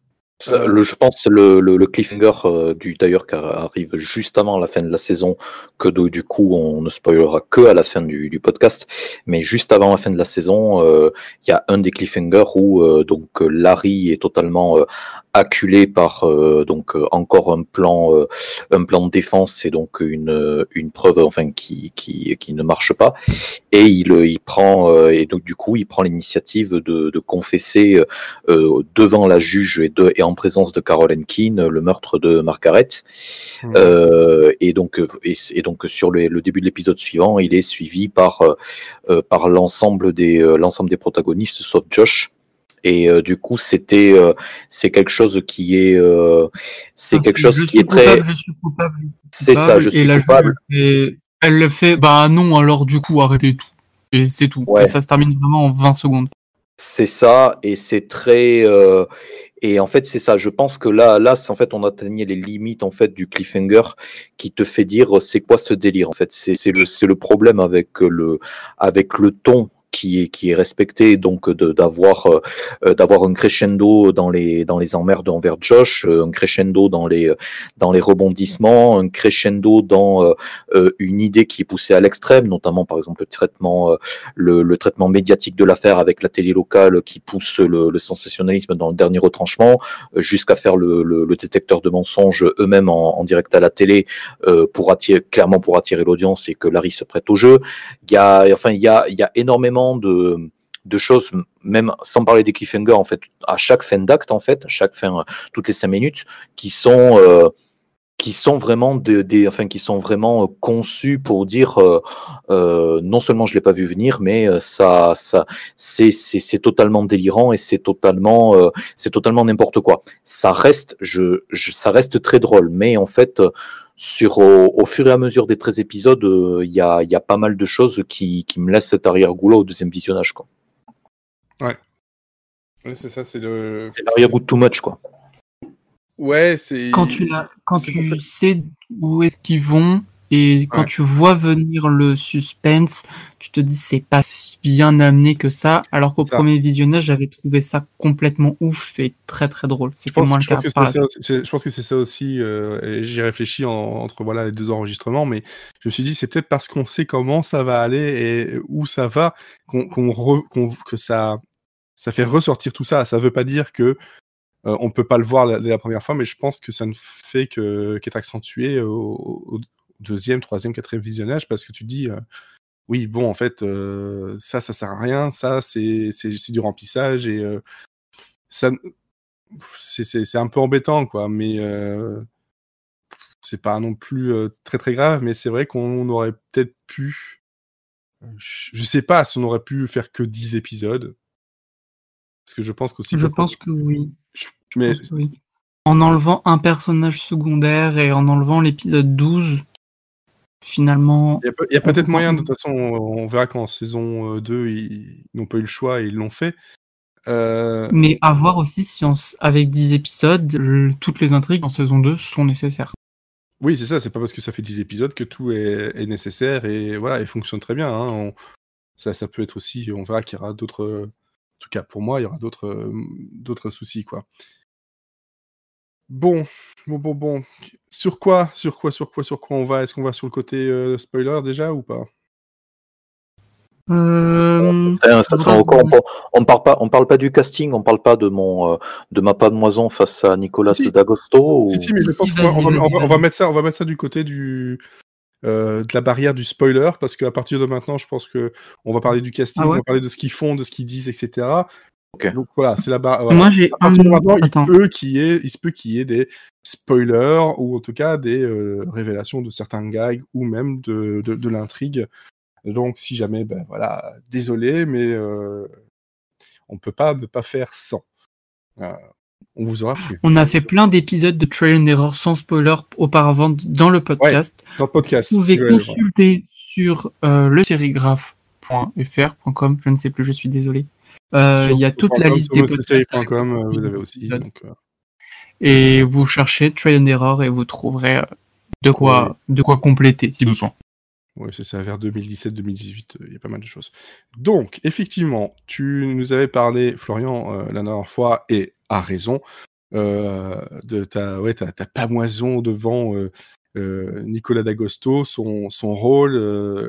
Le, je pense le, le, le cliffhanger euh, du d'ailleurs qui arrive juste avant la fin de la saison, que du coup on ne spoilera que à la fin du, du podcast, mais juste avant la fin de la saison, euh, il y a un des cliffhangers où euh, donc Larry est totalement acculé par euh, donc euh, encore un plan euh, un plan de défense et donc une une preuve enfin qui qui qui ne marche pas. Et il il prend et donc du coup il prend l'initiative de, de confesser devant la juge et de et en présence de Caroline Keane le meurtre de Margaret. Mmh. et donc et, donc sur le, le début de l'épisode suivant il est suivi par par l'ensemble des l'ensemble des protagonistes sauf Josh. Et euh, du coup c'était euh, c'est quelque chose qui est euh, c'est ah, quelque chose qui est très je suis coupable c'est ça je suis coupable. et elle le fait bah non alors du coup arrêtez tout. Et c'est tout. Et ça se termine vraiment en 20 secondes. C'est ça et c'est très et en fait, c'est ça. Je pense que là, là, en fait, on atteignait les limites en fait du cliffhanger qui te fait dire c'est quoi ce délire. En fait, c'est le, le problème avec le, avec le ton qui est qui est respecté donc d'avoir euh, euh, d'avoir un crescendo dans les dans les emmerdes envers Josh, euh, un crescendo dans les dans les rebondissements, un crescendo dans une idée qui est poussée à l'extrême, notamment par exemple le traitement le, le traitement médiatique de l'affaire avec la télé locale qui pousse le, le sensationnalisme dans le dernier retranchement, jusqu'à faire le, le, le, détecteur de mensonges eux-mêmes en, en, direct à la télé pour attirer clairement pour attirer l'audience et que Larry se prête au jeu. Il y a enfin il y a il y a énormément de, choses, même sans parler des cliffhangers, en fait, à chaque fin d'acte, en fait, chaque fin, toutes les cinq minutes, qui sont, euh, qui sont vraiment des, enfin, qui sont vraiment conçus pour dire, euh, euh, non seulement je l'ai pas vu venir, mais ça, ça, c'est, c'est, totalement délirant et c'est totalement, c'est totalement n'importe quoi. Ça reste, je, ça reste très drôle, mais en fait, sur au, fur et à mesure des 13 épisodes, euh, il y, a, y, a, pas mal de choses qui, qui me laissent cet arrière-goût là au deuxième visionnage. Quoi. Ouais. c'est ça, c'est le. C'est l'arrière-goût too much, quoi. Ouais, c'est. Quand tu, quand tu sais où est-ce qu'ils vont, et quand tu vois venir le suspense, tu te dis c'est pas si bien amené que ça, alors qu'au premier visionnage, j'avais trouvé ça complètement ouf et très très drôle. C'est pour moi le cas. je pense que c'est ça aussi, euh, j'ai réfléchi entre voilà, les deux enregistrements, mais je me suis dit c'est peut-être parce qu'on sait comment ça va aller et où ça va qu'on, que ça, ça fait ressortir tout ça. Ça veut pas dire que euh, on peut pas le voir la, la, première fois, mais je pense que ça ne fait que qu'être accentué au, deuxième, troisième, quatrième visionnage parce que tu dis euh, oui, bon, en fait, euh, ça, ça sert à rien, ça, c'est du remplissage et euh, ça, c'est un peu embêtant, quoi, mais c'est pas non plus très très grave, mais c'est vrai qu'on aurait peut-être pu. Je sais pas si on aurait pu faire que 10 épisodes. Parce que je pense qu'aussi. Je pense que oui. mais... En enlevant un personnage secondaire et en enlevant l'épisode 12, finalement. Il y a, peut-être moyen, de toute façon, on verra qu'en saison 2, euh, ils n'ont pas eu le choix et ils l'ont fait. Euh, Mais à voir aussi si avec 10 épisodes, toutes les intrigues en saison 2 sont nécessaires. Oui, c'est ça, c'est pas parce que ça fait 10 épisodes que tout est, nécessaire et voilà, et fonctionne très bien. Hein. ça, ça peut être aussi, on verra qu'il y aura d'autres, en tout cas pour moi, il y aura d'autres, d'autres soucis, quoi. Bon, bon, bon, bon. Sur quoi, sur quoi, sur quoi, sur quoi on va? Est-ce qu'on va sur le côté spoiler déjà ou pas? Euh, on, parle pas, on parle pas du casting, on parle pas de mon, euh, de ma pademoison face à Nicolas D'Agosto. on, va, mettre ça, on va mettre ça du côté du, euh, de la barrière du spoiler parce qu'à partir de maintenant, je pense que on va parler du casting, ah on va parler de ce qu'ils font, de ce qu'ils disent, etc. Donc voilà, c'est la barrière. Moi j'ai un. il peut qu'il y ait, il se peut qu'il y ait des spoilers ou en tout cas des révélations de certains gags ou même de, de, de l'intrigue donc, si jamais, ben voilà, désolé, mais euh, on peut pas ne pas faire sans. Euh, on vous aura plu. On a fait plein d'épisodes de Trail and Error sans spoiler auparavant dans le podcast. dans le podcast. Vous pouvez consulter sur euh, le sérigraphe.fr.com, je ne sais plus, je suis désolé. Il y a toute la liste des podcasts. vous avez aussi. Et vous cherchez Trail and Error et vous trouverez de quoi, de quoi compléter si besoin. Oui, c'est ça, vers 2017-2018, euh, il y a pas mal de choses. Donc, effectivement, tu nous avais parlé, Florian, euh, la dernière fois, et à raison, euh, de ta, ouais, ta, ta, pamoison devant Nicolas D'Agosto, son, son rôle,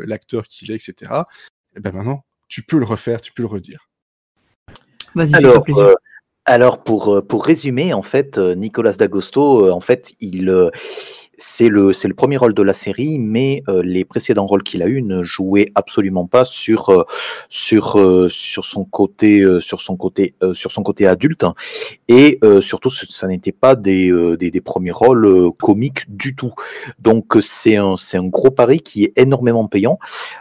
l'acteur qu'il est, etc. Et eh ben maintenant, tu peux le refaire, tu peux le redire. Vas-y, alors, plaisir. alors pour, pour résumer, en fait, Nicolas D'Agosto, en fait, il c'est le, c'est le premier rôle de la série, mais euh, les précédents rôles qu'il a eu ne jouaient absolument pas sur, euh, sur, euh, sur son côté, sur son côté, sur son côté adulte, hein. et surtout, ça n'était pas des, des, des, premiers rôles comiques du tout. Donc, c'est un, c'est un gros pari qui est énormément payant.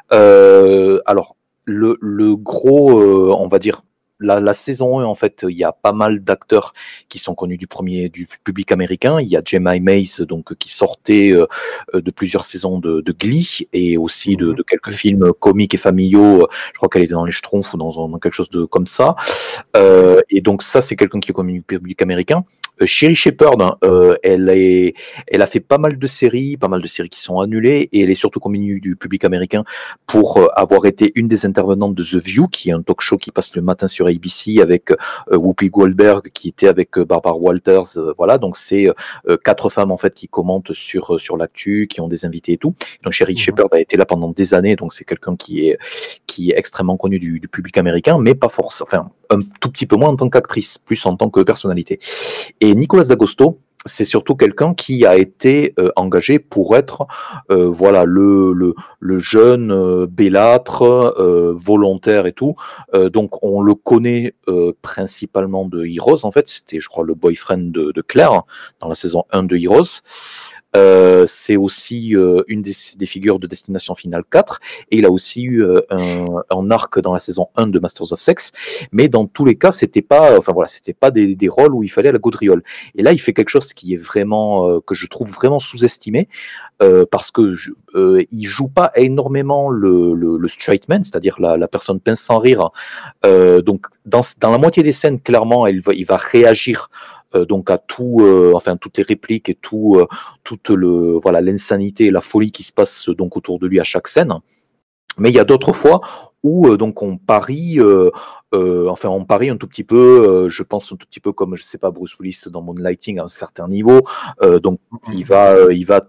alors, le, le gros, on va dire, la, saison 1, en fait, il y a pas mal d'acteurs qui sont connus du premier du public américain. Il y a Jemai Mace, donc qui sortait euh, euh, de plusieurs saisons de, Glee et aussi de, mhm. quelques films comiques et familiaux. Je crois qu'elle était dans Les Schtroumpfs ou dans, quelque chose de comme ça. Euh, et donc ça, c'est quelqu'un qui est connu du public américain. Euh, Sherry Shepard, hein, euh, elle, est, elle a fait pas mal de séries, pas mal de séries qui sont annulées, et elle est surtout connue du public américain pour euh, avoir été une des intervenantes de The View, qui est un talk show qui passe le matin sur ABC avec Whoopi Goldberg, qui était avec Barbara Walters. voilà, donc c'est quatre femmes en fait qui commentent sur sur l'actu, qui ont des invités et tout. Donc Sherry mhm. Shepard a été là pendant des années, donc c'est quelqu'un qui est qui est extrêmement connu du, du public américain, mais pas forcément, enfin un tout petit peu moins en tant qu'actrice, plus en tant que personnalité. Et Nicolas D'Agosto, c'est surtout quelqu'un qui a été euh, engagé pour être euh, voilà le, jeune euh, bellâtre volontaire et tout. Donc on le connaît principalement de Heroes en fait. C'était je crois le boyfriend de, de, Claire dans la saison 1 de Heroes euh, c'est aussi euh, une des, figures de Destination Finale 4, et il a aussi eu euh, un, arc dans la saison 1 de Masters of Sex, mais dans tous les cas, c'était pas, enfin voilà, c'était pas des, rôles où il fallait la gaudriole. Et là, il fait quelque chose qui est vraiment, que je trouve vraiment sous-estimé, parce que je, il joue pas énormément le, le, straight man, c'est-à-dire la, personne pince sans rire. donc, dans, dans la moitié des scènes, clairement, il va, il va réagir euh, donc à tout, euh, enfin toutes les répliques et tout, euh, toute le voilà l'insanité et la folie qui se passe donc autour de lui à chaque scène. Mais il y a d'autres fois où donc on parie. enfin, on parie un tout petit peu, je pense un tout petit peu comme, je sais pas, Bruce Willis dans Moonlighting à un certain niveau. donc, il va, il va,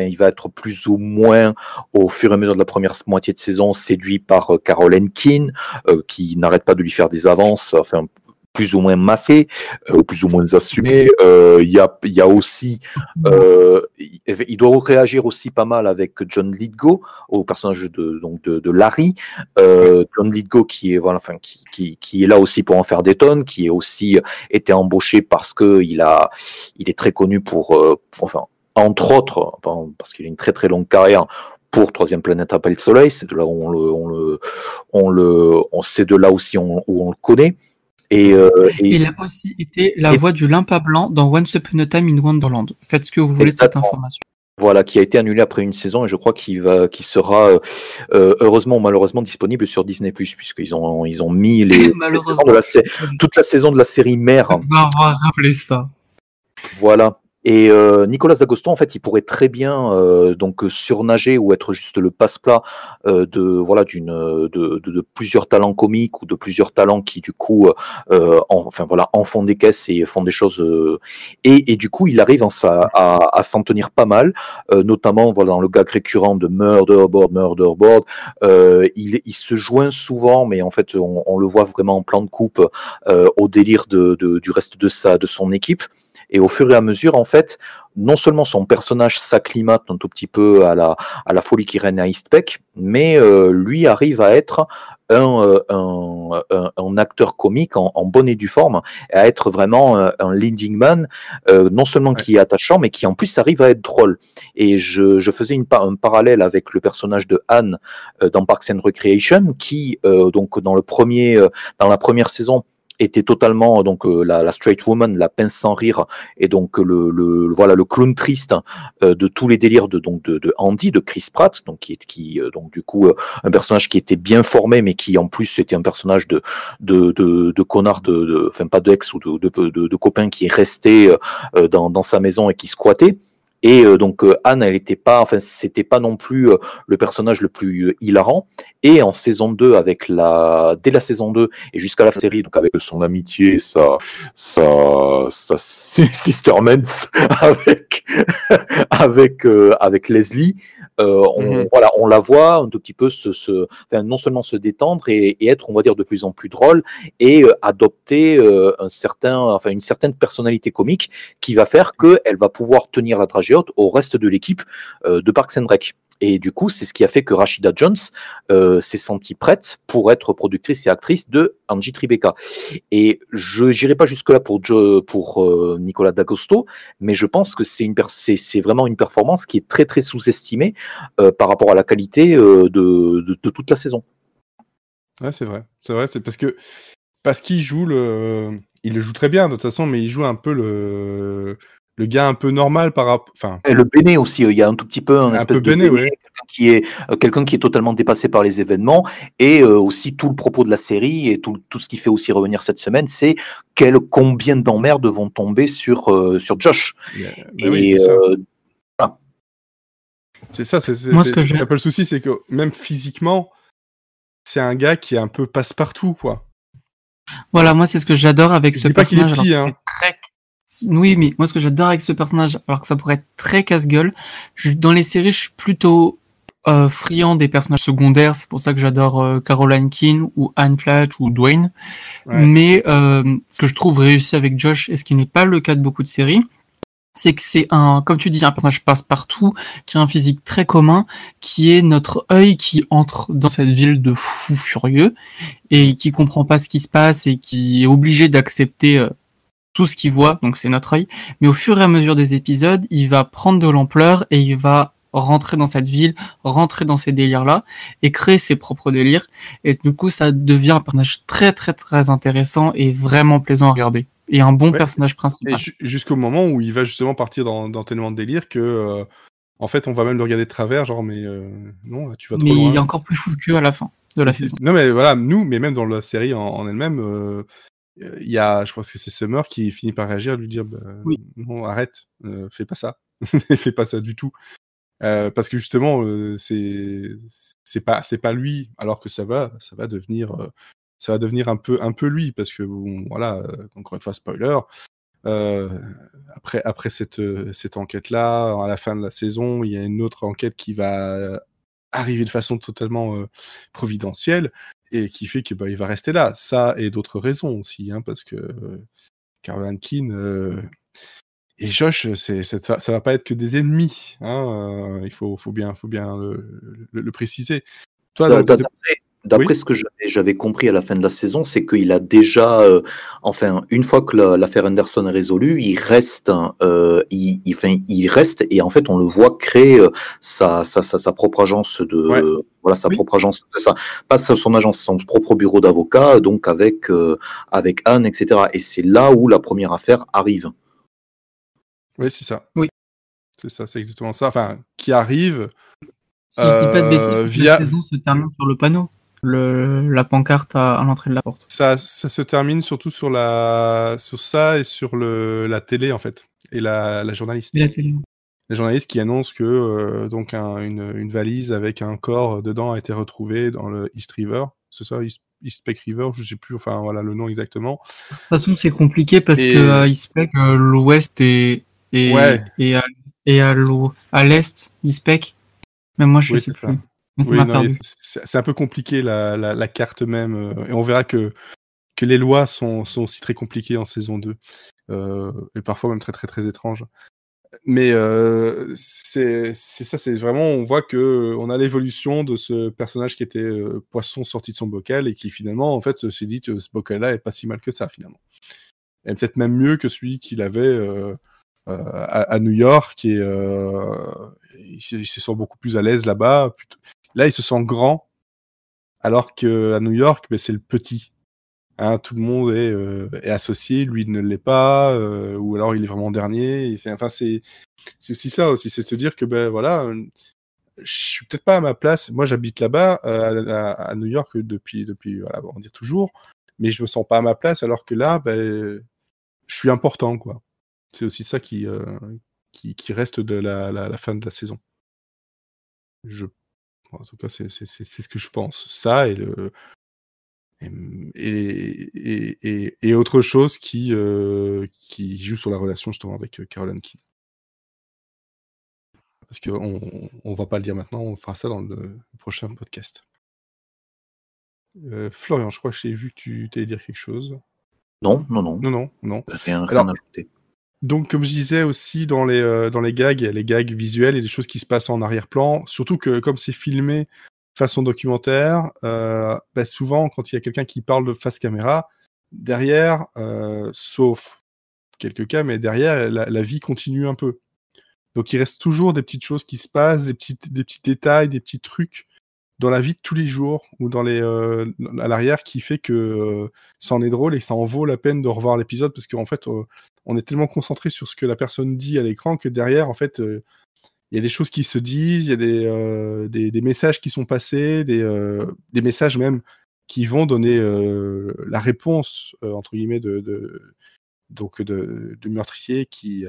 il va être plus ou moins, au fur et à mesure de la première moitié de saison, séduit par Caroline Keane, qui n'arrête pas de lui faire des avances, enfin, plus ou moins massé, euh, ou plus ou moins assumé. Euh, il y, a, y a aussi, euh, il doit réagir aussi pas mal avec John Lithgow, au personnage de, donc de, de Larry. John Lithgow qui est, voilà, enfin, qui, qui, qui, est là aussi pour en faire des tonnes, qui est aussi été embauché parce que il a, il est très connu pour, enfin, entre autres, parce qu'il a une très très longue carrière pour Troisième Planète Appel Soleil, c'est de là où on le, on le, on le, on, c'est de là aussi où on le connaît. Euh, et, il a aussi été la voix du Limpa Blanc dans Once Upon a Time in Wonderland. Faites ce que vous voulez de cette information. Voilà, qui a été annulé après une saison et je crois qu'il va, sera euh, euh, heureusement ou malheureusement disponible sur Disney puisqu'ils ont, ils ont mis les, malheureusement. toute la saison de la série mère. On va rappeler ça. Voilà. Et euh, Nicolas D'Agosto, en fait, il pourrait très bien euh, donc surnager ou être juste le passe-plat euh, de voilà d'une de, plusieurs talents comiques ou de plusieurs talents qui du coup en, enfin voilà en font des caisses et font des choses et, et, du coup il arrive en à, à s'en tenir pas mal, notamment voilà dans le gag récurrent de Murderboard, Murderboard, il, il se joint souvent, mais en fait on, on le voit vraiment en plan de coupe au délire de, de, du reste de sa de son équipe. Et au fur et à mesure, en fait, non seulement son personnage s'acclimate un tout petit peu à la, à la folie qui règne à Eastpeck, mais euh, lui arrive à être un, euh, un, un, acteur comique en, en, bonne et due forme, et à être vraiment un, un leading man, euh, non seulement qui est attachant, mais qui en plus arrive à être drôle. Et je, je faisais une, un parallèle avec le personnage de Anne dans Parks and Recreation, qui donc dans le premier, dans la première saison était totalement donc euh, la, la, straight woman, la pince sans rire, et donc le, le voilà le clown triste euh, de tous les délires de donc de, de, Andy, de Chris Pratt, donc qui est qui euh, donc du coup un personnage qui était bien formé, mais qui en plus était un personnage de de, de, de connard, de, enfin pas d'ex ou de, de, de, copain qui est resté dans, dans sa maison et qui squattait. Et euh, donc euh, Anne, elle était pas, enfin c'était pas non plus euh, le personnage le plus hilarant. Et en saison 2, avec la, dès la saison 2 et jusqu'à la série, donc avec son amitié, sa, sa, sa sistermance avec, avec, avec Leslie, euh, on, mhm. voilà, on la voit un tout petit peu se, se non seulement se détendre et, et, être, on va dire, de plus en plus drôle et euh, adopter euh, un certain, enfin, une certaine personnalité comique qui va faire qu'elle va pouvoir tenir la dragée au reste de l'équipe de Parks and Rec. Et du coup, c'est ce qui a fait que Rashida Jones euh, s'est sentie prête pour être productrice et actrice de Angie Tribeca. Et je n'irai pas jusque-là pour, pour euh, Nicolas D'Agosto, mais je pense que c'est, une c'est, vraiment une performance qui est très très sous-estimée euh, par rapport à la qualité de, de, de, toute la saison. Ouais, c'est vrai. C'est vrai, c'est parce que parce qu'il joue le. Il le joue très bien de toute façon, mais il joue un peu le le gars un peu normal par rapport. Enfin, le béné aussi, il y a un tout petit peu un, peu béné, qui est euh, quelqu'un qui est totalement dépassé par les événements et euh, aussi tout le propos de la série et tout, tout ce qui fait aussi revenir cette semaine, c'est quel combien d'emmerdes vont tomber sur euh, sur Josh. et, c'est ça. C'est ça, c'est le souci, c'est que même physiquement, c'est un gars qui est un peu passe-partout, quoi. Voilà, moi c'est ce que j'adore avec ce personnage. Hein. très oui, mais moi, ce que j'adore avec ce personnage, alors que ça pourrait être très casse-gueule, dans les séries, je suis plutôt euh, friand des personnages secondaires. C'est pour ça que j'adore euh, Caroline Keane ou Anne Flatch ou Dwayne. Mais euh, ce que je trouve réussi avec Josh, et ce qui n'est pas le cas de beaucoup de séries, c'est que c'est un, comme tu dis, un personnage passe-partout, qui a un physique très commun, qui est notre œil qui entre dans cette ville de fous furieux et qui comprend pas ce qui se passe et qui est obligé d'accepter tout ce qu'il voit, donc c'est notre œil. Mais au fur et à mesure des épisodes, il va prendre de l'ampleur et il va rentrer dans cette ville, rentrer dans ces délires-là et créer ses propres délires. Et du coup, ça devient un personnage très très très intéressant et vraiment plaisant à regarder. Et un bon personnage principal. Jusqu'au moment où il va justement partir dans, dans tellement de délires que, euh, en fait, on va même le regarder de travers, genre, mais euh, non, tu vas trop mais loin. il est encore plus fou que à la fin de la saison. Non, mais voilà, nous, mais même dans la série en, elle-même, euh, il y a, je pense que c'est Summer qui finit par réagir, lui dire bah, oui. non, arrête, euh, fais pas ça, fais pas ça du tout. Euh, parce que justement, euh, c'est c'est pas c'est pas lui, alors que ça va ça va devenir euh, ça va devenir un peu un peu lui parce que bon, voilà euh, encore une fois spoiler. après après cette cette enquête là, à la fin de la saison, il y a une autre enquête qui va arriver de façon totalement providentielle et qui fait que bah, il va rester là. Ça et d'autres raisons aussi, hein, parce que euh, Carl Hankin euh, et Josh, c'est, ça, ça va pas être que des ennemis. Hein, euh, il faut, faut bien, faut bien le, le, le préciser. Toi, D'après ce que j'avais compris à la fin de la saison, c'est qu'il a déjà, euh, enfin, une fois que l'affaire Anderson est résolue, il reste, euh, il, il, enfin, il reste et en fait, on le voit créer euh, sa, sa, sa, sa propre agence de, voilà, sa propre agence, ça, pas son agence, son propre bureau d'avocat, donc avec euh, avec Anne, etc. Et c'est là où la première affaire arrive. Oui, c'est ça. Oui. C'est ça, c'est exactement ça. Enfin, qui arrive. Si je dis pas de bêtises, via... la saison se termine sur le panneau le, la pancarte à, à l'entrée de la porte. Ça, ça se termine surtout sur, la, sur ça et sur le, la télé, en fait. et la, journaliste. la télé. La journaliste qui annonce que donc une, valise avec un corps dedans a été retrouvée dans le East River. C'est ça, East, Peck River, je sais plus, enfin voilà le nom exactement. De toute façon, c'est compliqué parce que à East Peck, l'ouest est, et, et à, et à l'est Peck. Mais moi, je sais plus. C'est un peu compliqué la, la, carte même. et on verra que que les lois sont, sont aussi très compliquées en saison 2. Euh, et parfois même très très très étranges. Mais euh, c'est ça, c'est vraiment, on voit que on a l'évolution de ce personnage qui était euh, poisson sorti de son bocal et qui finalement, en fait, s'est dit que ce bocal-là est pas si mal que ça finalement. Et peut-être même mieux que celui qu'il avait à, New York et il, se sent beaucoup plus à l'aise là-bas. Là, il se sent grand, alors qu'à New York, ben, c'est le petit. Hein, tout le monde est, euh, est, associé, lui ne l'est pas, euh, ou alors il est vraiment dernier. C'est enfin c'est aussi ça aussi, c'est se dire que ben voilà, je suis peut-être pas à ma place. Moi, j'habite là-bas euh, à, New York depuis depuis on va dire toujours, mais je me sens pas à ma place alors que là, ben, je suis important quoi. C'est aussi ça qui, qui, qui reste de la, la, la, fin de la saison. Je en tout cas, c'est ce que je pense. Ça et le, et, et, et, autre chose qui, euh, qui joue sur la relation justement avec euh, Caroline King. Parce qu'on on va pas le dire maintenant, on fera ça dans le prochain podcast. Euh, Florian, je crois que j'ai vu que tu allais dire quelque chose. Non, non, non. Non, non, non. Rien, rien à ajouter. Donc, comme je disais aussi dans les, dans les gags, les gags visuels et des choses qui se passent en arrière-plan. Surtout que comme c'est filmé façon documentaire, euh, bah, souvent quand il y a quelqu'un qui parle de face caméra, derrière, euh, sauf quelques cas, mais derrière, la, vie continue un peu. Donc il reste toujours des petites choses qui se passent, des, petites, des petits détails, des petits trucs dans la vie de tous les jours ou dans les euh, à l'arrière qui fait que ça en est drôle et ça en vaut la peine de revoir l'épisode parce qu'en fait on est tellement concentré sur ce que la personne dit à l'écran que derrière en fait il y a des choses qui se disent, il y a des, euh, messages qui sont passés, des, euh, des messages même qui vont donner euh, la réponse, entre guillemets, de, donc de, meurtrier qui,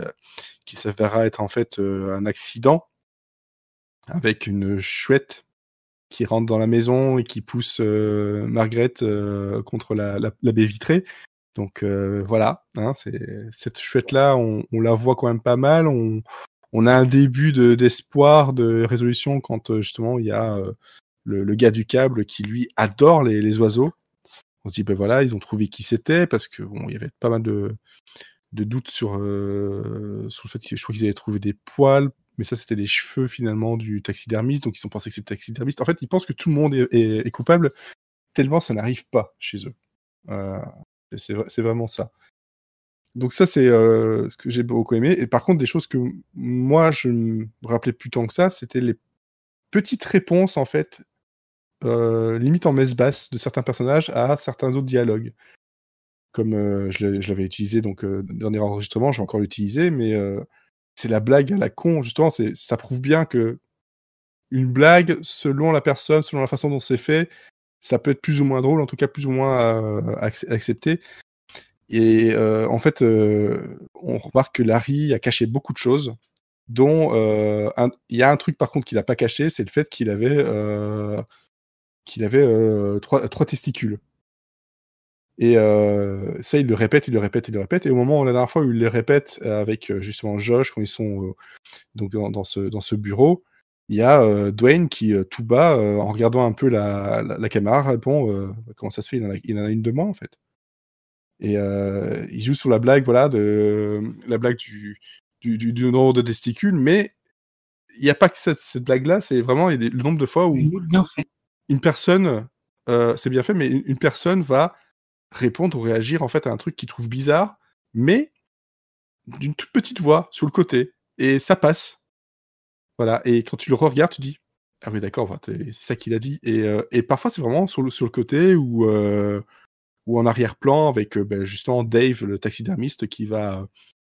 qui s'avérera être en fait un accident avec une chouette qui rentre dans la maison et qui pousse Margaret contre la, baie vitrée. Donc voilà, hein, cette chouette-là, on, on, la voit quand même pas mal. On, a un début d'espoir de, résolution quand euh, justement il y a euh, le, gars du câble qui lui adore les, oiseaux. On se dit ben voilà, ils ont trouvé qui c'était parce que bon, il y avait pas mal de, doutes sur, euh, sur le fait que je crois qu'ils avaient trouvé des poils, mais ça c'était les cheveux finalement du taxidermiste, donc ils ont pensé que c'était taxidermiste. En fait, ils pensent que tout le monde est, coupable tellement ça n'arrive pas chez eux. C'est vraiment ça. Donc ça, c'est euh, ce que j'ai beaucoup aimé. Et par contre, des choses que moi, je me rappelais plus tant que ça, c'était les petites réponses, en fait, euh, limite en messe basse de certains personnages à certains autres dialogues. Comme euh, je l'avais utilisé, donc, dernier enregistrement, je vais encore l'utiliser, mais c'est la blague à la con, justement, ça prouve bien que une blague, selon la personne, selon la façon dont c'est fait, ça peut être plus ou moins drôle, en tout cas plus ou moins accepté. Et euh, en fait, euh, on remarque que Larry a caché beaucoup de choses, dont euh, il y a un truc par contre qu'il n'a pas caché, c'est le fait qu'il avait, qu'il avait trois, trois, testicules. Et ça, il le répète, il le répète, il le répète. Et au moment où la dernière fois où il le répète avec justement Josh, quand ils sont donc dans, ce, dans ce bureau, il y a Dwayne qui, tout bas, en regardant un peu la, la, caméra, répond Comment ça se fait il en, a, il en, a, une de moins en fait. Et euh, il joue sur la blague, voilà, de la blague du, du, du, nombre de testicules, mais il n'y a pas que cette, cette blague-là, c'est vraiment le nombre de fois où une personne, euh, c'est bien fait, mais une, personne va répondre ou réagir en fait à un truc qu'il trouve bizarre, mais d'une toute petite voix sur le côté, et ça passe. Et quand tu le regardes, tu dis ah oui d'accord, c'est ça qu'il a dit, et, euh, et parfois c'est vraiment sur le, côté où ou en arrière-plan avec euh, ben, justement Dave, le taxidermiste, qui va de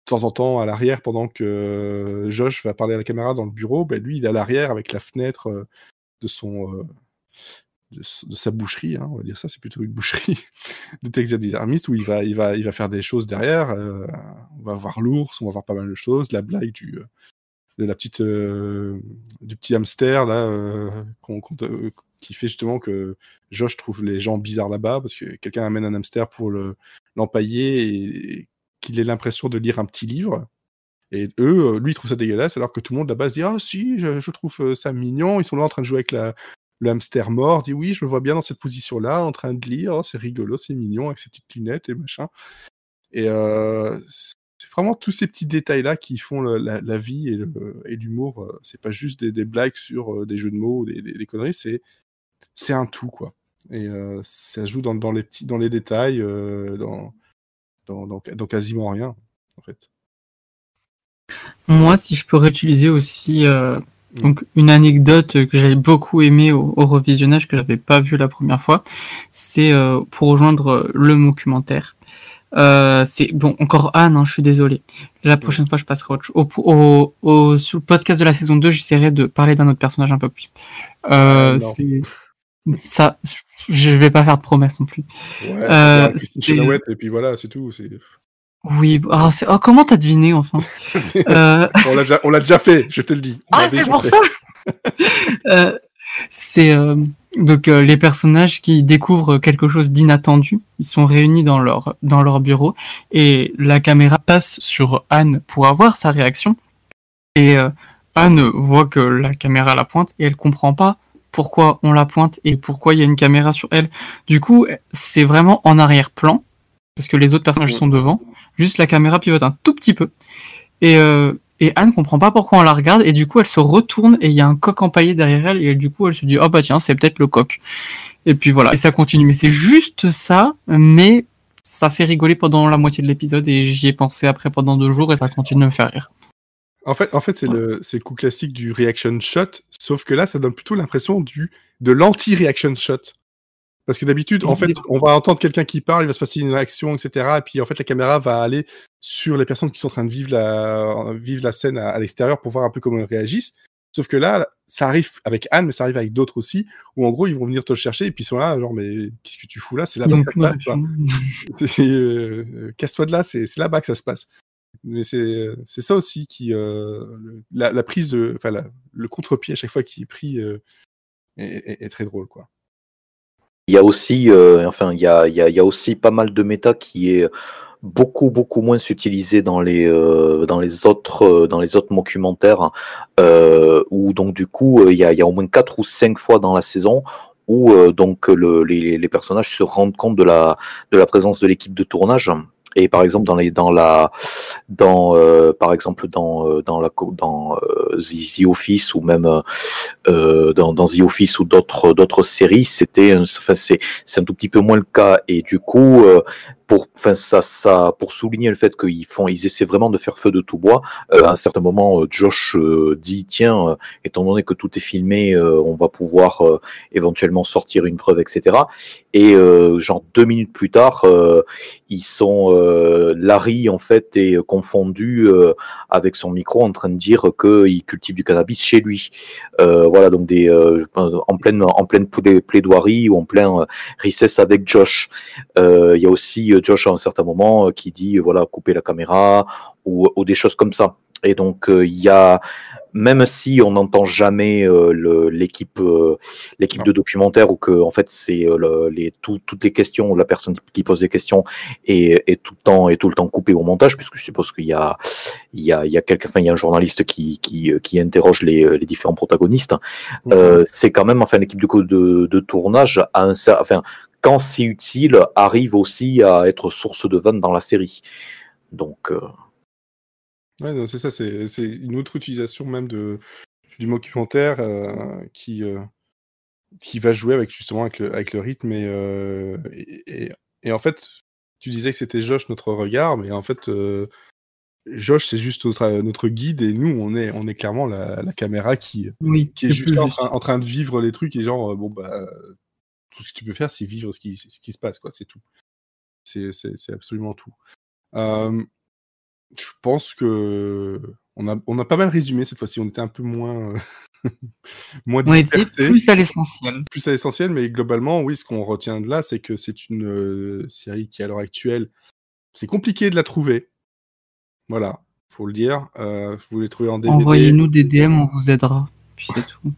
temps en temps à l'arrière pendant que euh, Josh va parler à la caméra dans le bureau. Ben, lui, il est à l'arrière avec la fenêtre euh, de son de, sa boucherie, hein, on va dire ça, c'est plutôt une boucherie de taxidermiste où il va, il, va, il va faire des choses derrière. Euh, on va voir l'ours, on va voir pas mal de choses, la blague du, euh, de la petite, euh, du petit hamster là, qui fait justement que Josh trouve les gens bizarres là-bas parce que quelqu'un amène un hamster pour l'empailler et, qu'il ait l'impression de lire un petit livre. Et eux, lui, ils trouvent ça dégueulasse, alors que tout le monde là-bas se dit Ah, si, je, trouve ça mignon. Ils sont là en train de jouer avec le hamster mort dit oui, je me vois bien dans cette position-là, en train de lire, oh, c'est rigolo, c'est mignon, avec ses petites lunettes et machin. Et euh, c'est vraiment tous ces petits détails-là qui font la, vie et l'humour. Euh, c'est pas juste des, blagues sur euh, des jeux de mots, des, des, conneries, c'est c'est un tout quoi. Et ça joue dans, dans, les petits, dans les détails, dans, dans, dans, quasiment rien en fait. Moi, si je peux réutiliser aussi Mm. Donc une anecdote que j'avais beaucoup aimé au, revisionnage que j'avais pas vu la première fois, c'est euh, pour rejoindre le documentaire. Euh, c'est bon encore Anne, hein, je suis désolé. La prochaine fois, je passerai au, au, au, sur le podcast de la saison 2, j'essaierai de parler d'un autre personnage un peu plus. Euh, ça, je vais pas faire de promesses non plus. Ouais, euh, et puis voilà, c'est tout. Oui, oh, oh, comment t'as deviné enfin? Euh, On l'a déjà, fait, je te le dis. ah, c'est pour ça? Euh, C'est euh, donc les personnages qui découvrent quelque chose d'inattendu. Ils sont réunis dans leur, dans leur bureau et la caméra passe sur Anne pour avoir sa réaction. Et Anne voit que la caméra la pointe et elle comprend pas pourquoi on la pointe et pourquoi il y a une caméra sur elle. Du coup, c'est vraiment en arrière-plan parce que les autres personnages sont devant. Juste la caméra pivote un tout petit peu. Et, euh, et Anne comprend pas pourquoi on la regarde et du coup elle se retourne et il y a un coq empaillé derrière elle et du coup elle se dit oh bah tiens c'est peut-être le coq. Et puis voilà et ça continue. Mais c'est juste ça, mais ça fait rigoler pendant la moitié de l'épisode et j'y ai pensé après pendant deux jours et ça continue de me faire rire. En fait, en fait c'est le, le coup classique du reaction shot, sauf que là, ça donne plutôt l'impression du de l'anti-reaction shot. Parce que d'habitude, en fait, on va entendre quelqu'un qui parle, il va se passer une réaction, etc. Et puis, en fait, la caméra va aller sur les personnes qui sont en train de vivre la, vivre la scène à, l'extérieur pour voir un peu comment ils réagissent. Sauf que là, ça arrive avec Anne, mais ça arrive avec d'autres aussi, où en gros, ils vont venir te le chercher et puis ils sont là, genre, mais qu'est-ce que tu fous là? C'est là-bas que ça euh, Casse-toi de là, c'est là-bas que ça se passe. Mais c'est ça aussi qui. Euh, la, prise de. Enfin, le contre-pied à chaque fois qui est pris euh, est très drôle, quoi. Il y a aussi, euh, enfin, il y a, il y, a, il y a aussi pas mal de méta qui est beaucoup beaucoup moins utilisé dans les euh, dans les autres euh, dans les autres documentaires euh, où donc du coup il y a, y a au moins quatre ou cinq fois dans la saison où donc le, les, les personnages se rendent compte de la de la présence de l'équipe de tournage. Et par exemple dans les dans la dans euh, par exemple dans euh, dans la dans euh, The, Office ou même euh, dans, dans The Office ou d'autres d'autres séries, c'était enfin c'est c'est un tout petit peu moins le cas. Et du coup pour, enfin, ça, ça, pour souligner le fait qu'ils font, ils essaient vraiment de faire feu de tout bois. Euh, à un certain moment, euh, Josh euh, dit tiens, étant donné que tout est filmé, on va pouvoir éventuellement sortir une preuve, etc. Et genre deux minutes plus tard, ils sont Larry en fait est confondu avec son micro en train de dire qu'il cultive du cannabis chez lui. voilà donc des en pleine en pleine plaidoirie ou en plein recess avec Josh. Il y a aussi Josh à un certain moment euh, qui dit voilà couper la caméra ou, des choses comme ça. Et donc euh, il y a même si on n'entend jamais euh, l'équipe l'équipe de documentaire ou que en fait c'est les toutes les questions la personne qui pose des questions est, tout le temps est tout le temps coupée au montage puisque je suppose qu'il y a il y a il y a quelqu'un enfin il y a un journaliste qui qui, qui interroge les, les différents protagonistes. C'est quand même enfin l'équipe de, de, de tournage a un enfin quand c'est utile, arrive aussi à être source de vente dans la série. Donc. Euh... Ouais, c'est ça, c'est une autre utilisation même de, du documentaire euh, qui, euh, qui va jouer avec justement avec le, avec le rythme. Et, euh, et, et, en fait, tu disais que c'était Josh notre regard, mais en fait, Josh, c'est juste notre, notre, guide et nous, on est, on est clairement la, la caméra qui, qui est juste en train, en train, de vivre les trucs et genre, bon, bah tout ce que tu peux faire, c'est vivre ce qui, ce qui se passe, quoi. C'est tout. C'est absolument tout. je pense que on a, on a pas mal résumé cette fois-ci. On était un peu moins, moins On était plus à l'essentiel. Plus à l'essentiel, mais globalement, oui, ce qu'on retient de là, c'est que c'est une euh, série qui, à l'heure actuelle, c'est compliqué de la trouver. Voilà, faut le dire. Euh, vous les trouvez en DVD. Envoyez-nous des DM, on vous aidera. Puis c'est tout.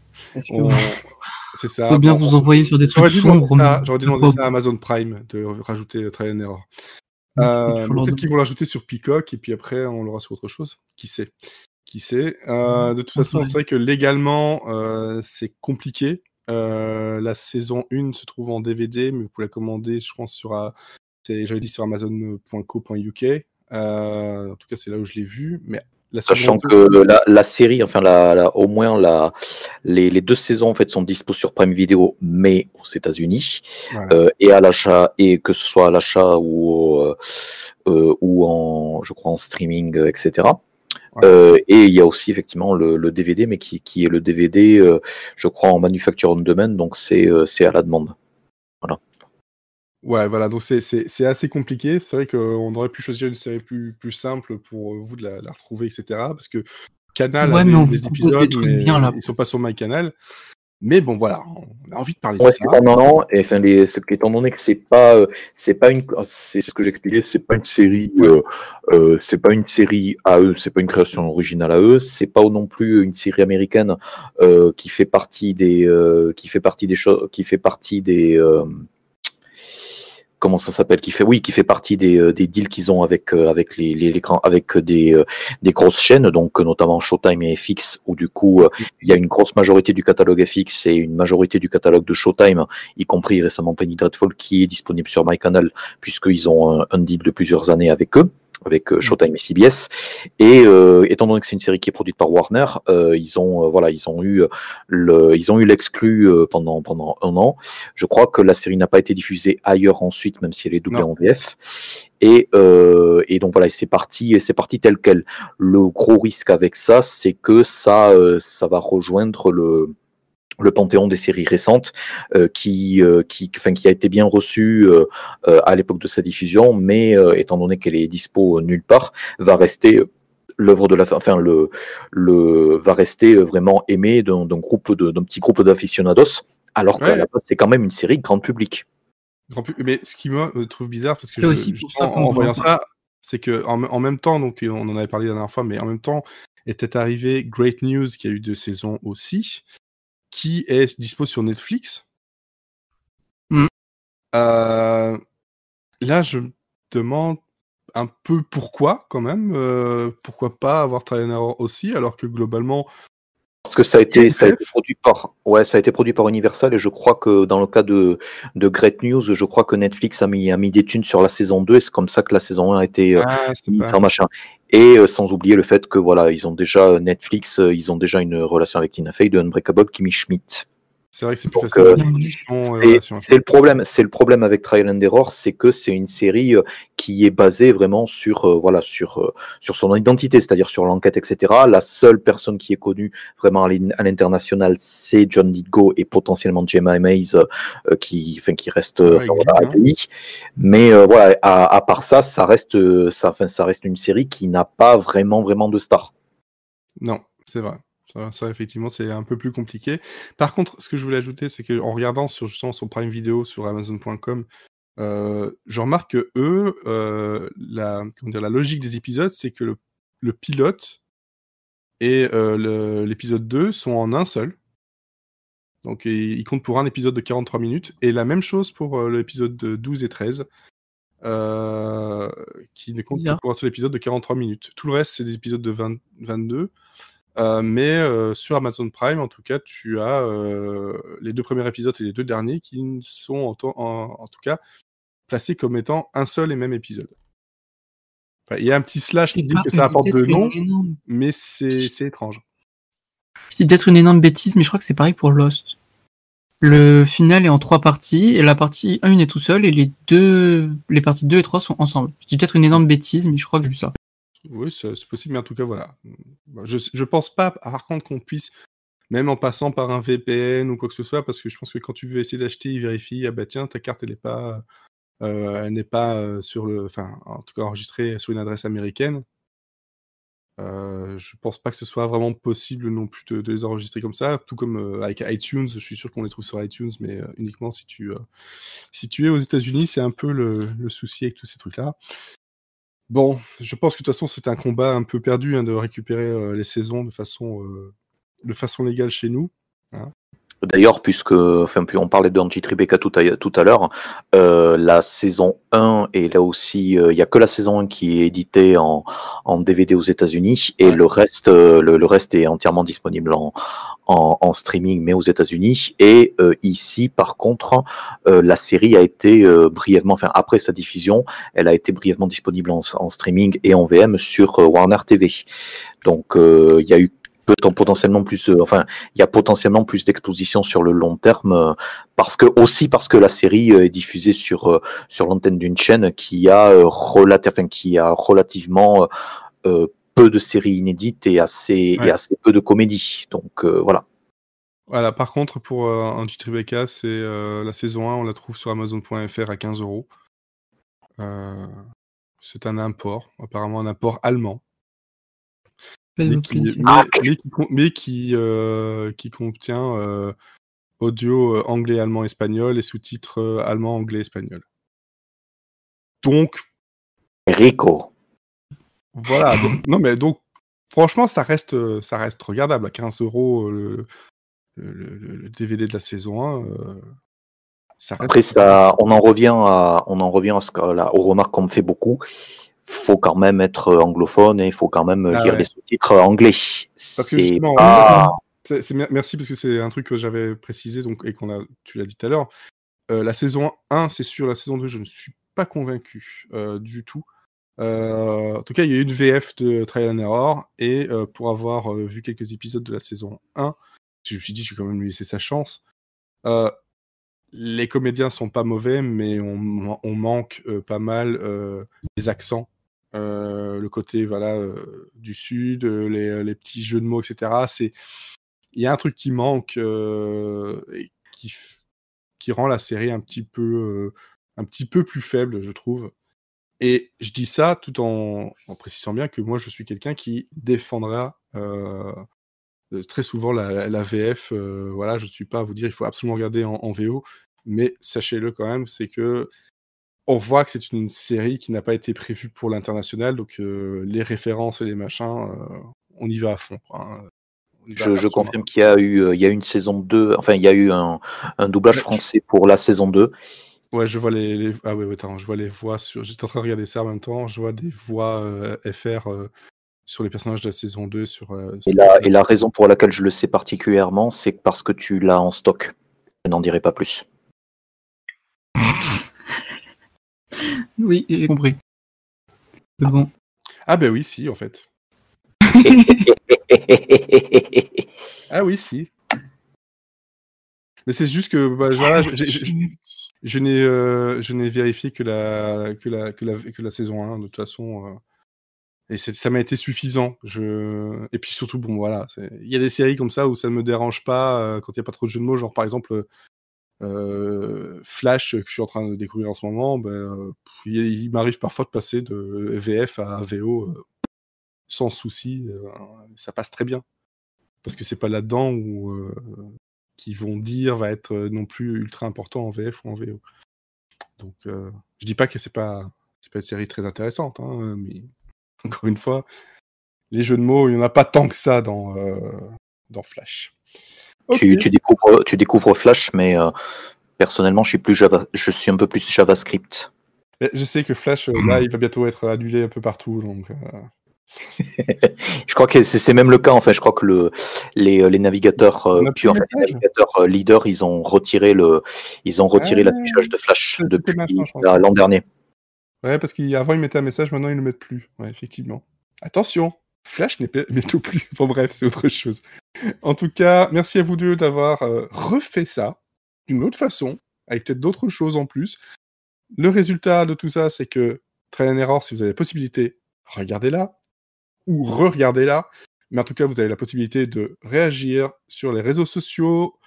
C'est ça. Faut bien vous envoyer sur des trucs sombres. J'aurais dû demander ça à Amazon Prime de rajouter Trial and Error. Euh, peut-être qu'ils vont l'ajouter sur Peacock et puis après on l'aura sur autre chose. Qui sait? Qui sait? Euh, De toute façon, c'est vrai que légalement euh, c'est compliqué. la saison 1 se trouve en DVD, mais vous pouvez la commander, je pense, sur, j'avais dit sur Amazon.co.uk. en tout cas, c'est là où je l'ai vu. Mais Sachant que la, série, enfin la, au moins la, les, deux saisons en fait sont dispo sur Prime Video, mais aux États-Unis euh, et à l'achat et que ce soit à l'achat ou euh, euh, ou en je crois en streaming etc. et il y a aussi effectivement le, DVD, mais qui, qui, est le DVD, je crois en manufacture on demand, donc c'est à la demande. Voilà. Ouais, voilà, donc c'est assez compliqué. C'est vrai qu'on aurait pu choisir une série plus, plus simple pour vous de la, retrouver, etc. Parce que Canal a des épisodes, mais ils sont pas sur MyCanal. Mais bon, voilà, on a envie de parler de ça. Non, non, et enfin, les, étant donné que c'est pas, euh, c'est pas une, c'est ce que j'expliquais, c'est pas une série, euh, euh, c'est pas une série à eux, c'est pas une création originale à eux, c'est pas non plus une série américaine qui fait partie des, qui fait partie des choses, qui fait partie des comment ça s'appelle qui fait oui qui fait partie des, euh, deals qu'ils ont avec euh, avec les, les avec des euh, des grosses chaînes donc notamment Showtime et FX où du coup il y a une grosse majorité du catalogue FX et une majorité du catalogue de Showtime y compris récemment Penny Dreadful qui est disponible sur MyCanal puisqu'ils ont un deal de plusieurs années avec eux avec euh, mm. Showtime et CBS. Et euh, étant donné que c'est une série qui est produite par Warner, euh, ils ont voilà, ils ont eu le, ils ont eu l'exclu pendant pendant un an. Je crois que la série n'a pas été diffusée ailleurs ensuite, même si elle est doublée en VF. Et, et, donc voilà, c'est parti, c'est parti tel quel. Le gros risque avec ça, c'est que ça, ça va rejoindre le, le panthéon des séries récentes euh, qui, euh, qui, enfin, qui a été bien reçu euh, à l'époque de sa diffusion, mais étant donné qu'elle est dispo nulle part, va rester l'œuvre de la enfin le le va rester vraiment aimé d'un groupe de d'un petit groupe d'aficionados alors que c'est quand même une série grand public. Grand mais ce qui me trouve bizarre parce que en, voyant ça, c'est que en, même temps donc on en avait parlé la dernière fois, mais en même temps était arrivé Great News qui a eu deux saisons aussi qui est dispo sur Netflix. Mm. Euh, là, je me demande un peu pourquoi, quand même. Euh, pourquoi pas avoir Trainer aussi, alors que globalement. Parce que ça a été, ça a été produit par, ouais, ça a été produit par Universal et je crois que dans le cas de, de Great News, je crois que Netflix a mis, a mis des thunes sur la saison 2 et c'est comme ça que la saison 1 a été euh, ah, mise en machin. Et euh, sans oublier le fait que voilà, ils ont déjà Netflix, euh, ils ont déjà une relation avec Tina Fey de Unbreakable Kimmy Schmidt. C'est vrai que c'est plus facile. Euh, c'est le problème, c'est le problème avec Trial and Error, c'est que c'est une série euh, qui est basée vraiment sur euh, voilà sur sur son identité, c'est-à-dire sur l'enquête, etc. La seule personne qui est connue vraiment à l'international, c'est John Lithgow et potentiellement Gemma Mays, qui enfin qui reste ouais, Mais voilà, à, à, part ça, ça reste ça, enfin, ça reste une série qui n'a pas vraiment vraiment de star. Non, c'est vrai. Ça, effectivement, c'est un peu plus compliqué. Par contre, ce que je voulais ajouter, c'est qu'en regardant sur justement son Prime Video sur Amazon.com, euh, je remarque que eux, euh, la, dire, la logique des épisodes, c'est que le, pilote et euh, l'épisode 2 sont en un seul. Donc ils comptent pour un épisode de 43 minutes. Et la même chose pour l'épisode 12 et 13. qui ne comptent que pour un seul épisode de 43 minutes. Tout le reste, c'est des épisodes de 20, 22. Euh, mais euh, sur Amazon Prime, en tout cas, tu as euh, les deux premiers épisodes et les deux derniers qui sont en, tout cas placés comme étant un seul et même épisode. il y a un petit slash qui dit que ça apporte deux noms, mais c'est étrange. C'est peut-être une énorme bêtise, mais je crois que c'est pareil pour Lost. Le final est en trois parties, et la partie 1 est tout seul, et les deux, les parties 2 et 3 sont ensemble. Je dis peut-être une énorme bêtise, mais je crois que j'ai vu ça. Oui, c'est possible, mais en tout cas, voilà. Bah, je, je pense pas, par contre, qu'on puisse, même en passant par un VPN ou quoi que ce soit, parce que je pense que quand tu veux essayer d'acheter, il vérifie, ah bah tiens, ta carte, elle n'est pas, euh, elle n'est pas euh, sur le, enfin, en tout cas enregistrée sur une adresse américaine. Euh, je pense pas que ce soit vraiment possible non plus de, les enregistrer comme ça, tout comme euh, avec iTunes. Je suis sûr qu'on les trouve sur iTunes, mais uniquement si tu, si tu es aux États-Unis. C'est un peu le, souci avec tous ces trucs-là. Bon, je pense que de toute façon, c'est un combat un peu perdu hein, de récupérer les saisons de façon, de façon légale chez nous. Hein. D'ailleurs, puisque enfin, on parlait d'Angie Tribeca tout à, tout à l'heure, euh, la saison 1 et là aussi, euh, il n'y a que la saison 1 qui est éditée en, en DVD aux États-Unis et le reste, euh, le, reste est entièrement disponible en, en, streaming, mais aux États-Unis. Et ici, par contre, la série a été brièvement, enfin après sa diffusion, elle a été brièvement disponible en, en streaming et en VM sur Warner TV. Donc, il y a eu potentiellement plus, euh, enfin, il y a potentiellement plus d'exposition sur le long terme euh, parce que aussi parce que la série euh, est diffusée sur sur l'antenne d'une chaîne qui a qui a relativement peu de séries inédites et assez et assez peu de comédies. Donc voilà. Voilà, par contre, pour un Rebecca, c'est la saison 1, on la trouve sur Amazon.fr à 15 euros. C'est un import, apparemment un import allemand mais qui, euh, qui, contient euh, audio euh, anglais, allemand, espagnol et sous-titres allemand, anglais, espagnol. Donc. Rico. Voilà. non, mais donc, franchement, ça reste, ça reste regardable. À 15 euros le, le, DVD de la saison 1. Ça Après, ça, on en revient à, on en revient à ce que, là, aux remarques qu'on me fait beaucoup faut quand même être anglophone et il faut quand même ah lire les sous-titres anglais. Parce que merci parce que c'est un truc que j'avais précisé donc et qu'on a, tu l'as dit tout à l'heure. Euh, la saison 1, c'est sûr. La saison 2, je ne suis pas convaincu euh, du tout. Euh, en tout cas, il y a eu une VF de Trial and Error et pour avoir vu quelques épisodes de la saison 1, je me suis dit, je vais quand même lui laisser sa chance. les comédiens sont pas mauvais, mais on, on manque pas mal des accents euh, le côté voilà euh, du sud, euh, les, petits jeux de mots, etc. C'est il y a un truc qui manque et qui qui rend la série un petit peu un petit peu plus faible, je trouve. Et je dis ça tout en, précisant bien que moi je suis quelqu'un qui défendra très souvent la, VF. voilà, je ne suis pas à vous dire il faut absolument regarder en VO, mais sachez-le quand même, c'est que on voit que c'est une série qui n'a pas été prévue pour l'international, donc euh, les références et les machins, euh, on y va à fond. Hein. Je, confirme qu'il y a eu euh, il y a une saison 2, enfin il y a eu un, doublage français pour la saison 2. Ouais, je vois les, ah ouais, attends, je vois les voix sur j'étais en train de regarder ça en même temps, je vois des voix FR sur les personnages de la saison 2 sur, et, la, et la raison pour laquelle je le sais particulièrement, c'est parce que tu l'as en stock. Je n'en dirai pas plus. Oui, j'ai compris. bon. Ah ben oui, si, en fait. ah oui, si. Mais c'est juste que bah, ah, je, n'ai euh, je n'ai vérifié que la, que, la, que, la, que la saison 1, de toute façon. Euh, et ça m'a été suffisant. Je... Et puis surtout, bon, voilà. Il y a des séries comme ça où ça ne me dérange pas euh, quand il n'y a pas trop de jeux de mots. Genre, par exemple, Flash que je suis en train de découvrir en ce moment, ben, euh, il, m'arrive parfois de passer de VF à VO euh, sans souci. ça passe très bien. Parce que c'est pas là-dedans où qui vont dire va être non plus ultra important en VF ou en VO. Donc je dis pas que c'est pas c'est pas une série très intéressante, hein, mais encore une fois, les jeux de mots, il n'y en a pas tant que ça dans, dans Flash. Tu, découvres, tu découvres Flash, mais euh, personnellement, je suis, plus Java, je suis un peu plus JavaScript. je sais que Flash, euh, là, il va bientôt être annulé un peu partout. Donc, euh. je crois que c'est même le cas en fait. Je crois que le, les, les navigateurs, navigateurs leaders, ils ont retiré le, ils ont retiré ah, l'affichage de Flash depuis l'an dernier. Ouais, parce qu'avant ils mettaient un message, maintenant ils ne le mettent plus. Ouais, effectivement. Attention, Flash n'est bientôt plus. Bon, bref, c'est autre chose. En tout cas, merci à vous deux d'avoir euh, refait ça d'une autre façon, avec peut-être d'autres choses en plus. Le résultat de tout ça, c'est que Trail and Error, si vous avez la possibilité, regardez-la ou re-regardez-la. Mais en tout cas, vous avez la possibilité de réagir sur les réseaux sociaux,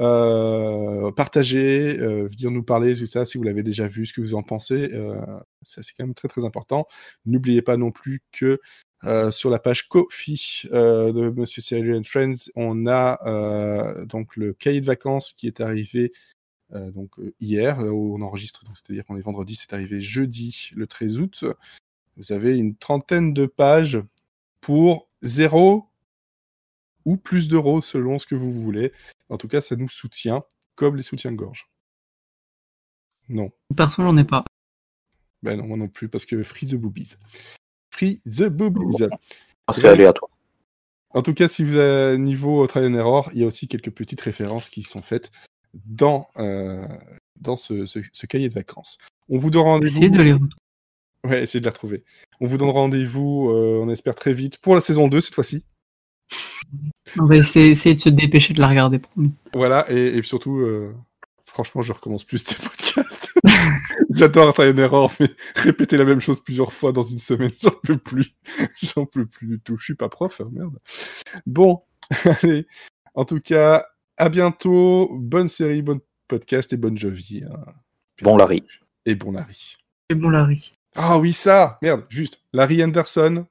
euh, partager, euh, venir nous parler de ça si vous l'avez déjà vu, ce que vous en pensez. Euh, c'est quand même très très important. N'oubliez pas non plus que Euh, sur la page Kofi euh, de Monsieur Cyril and Friends, on a euh, donc le cahier de vacances qui est arrivé donc hier, où on enregistre, c'est-à-dire qu'on est vendredi, c'est arrivé jeudi, le 13 août. Vous avez une trentaine de pages pour zéro ou plus d'euros selon ce que vous voulez. En tout cas, ça nous soutient, comme les soutiens-gorge. Non. Perso, j'en ai pas. Ben non, moi non plus, parce que Free the Boobies. Free the Boobies. Ah, c'est aléatoire. En tout cas, si vous avez niveau Trial and Error, il y a aussi quelques petites références qui sont faites dans, euh, dans ce, ce, cahier de vacances. On vous donne rendez-vous. Essayez de les Ouais, essayez de la retrouver. On vous donne rendez-vous, euh, on espère très vite, pour la saison 2 cette fois-ci. On va essayer, de se dépêcher de la regarder, Voilà, et, surtout, euh, franchement, je recommence plus ces podcasts. J'adore Try une erreur, mais répéter la même chose plusieurs fois dans une semaine, j'en peux plus. J'en peux plus du tout. Je suis pas prof, hein, merde. Bon, allez. En tout cas, à bientôt. Bonne série, bon podcast et bonne jovie. Hein. Bon Larry. Et bon Larry. Et bon Larry. Ah oui, ça Merde, juste. Larry Anderson.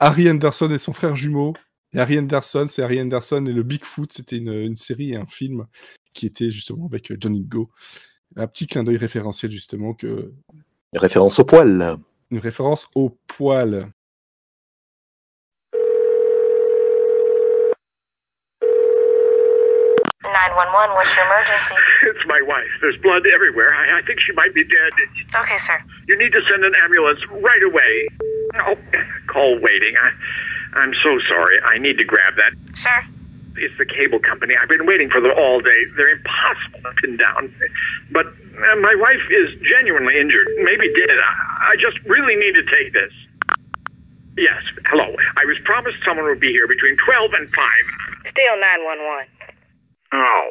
Harry Anderson et son frère jumeau. Et Harry Anderson, c'est Harry Anderson et le Bigfoot. C'était une, une série et un film qui était justement avec euh, Johnny Go. Un petit clin d'œil référentiel justement que. Une référence au poil. Une référence au poil. what's your emergency? It's my wife. There's blood everywhere. I, I think she might be dead. Okay, sir. You need to send an ambulance right away. Oh, call waiting. I, I'm so sorry. I need to grab that. Sir? It's the cable company. I've been waiting for them all day. They're impossible to pin down. But uh, my wife is genuinely injured, maybe dead. I, I just really need to take this. Yes, hello. I was promised someone would be here between 12 and 5. Still 911. Oh.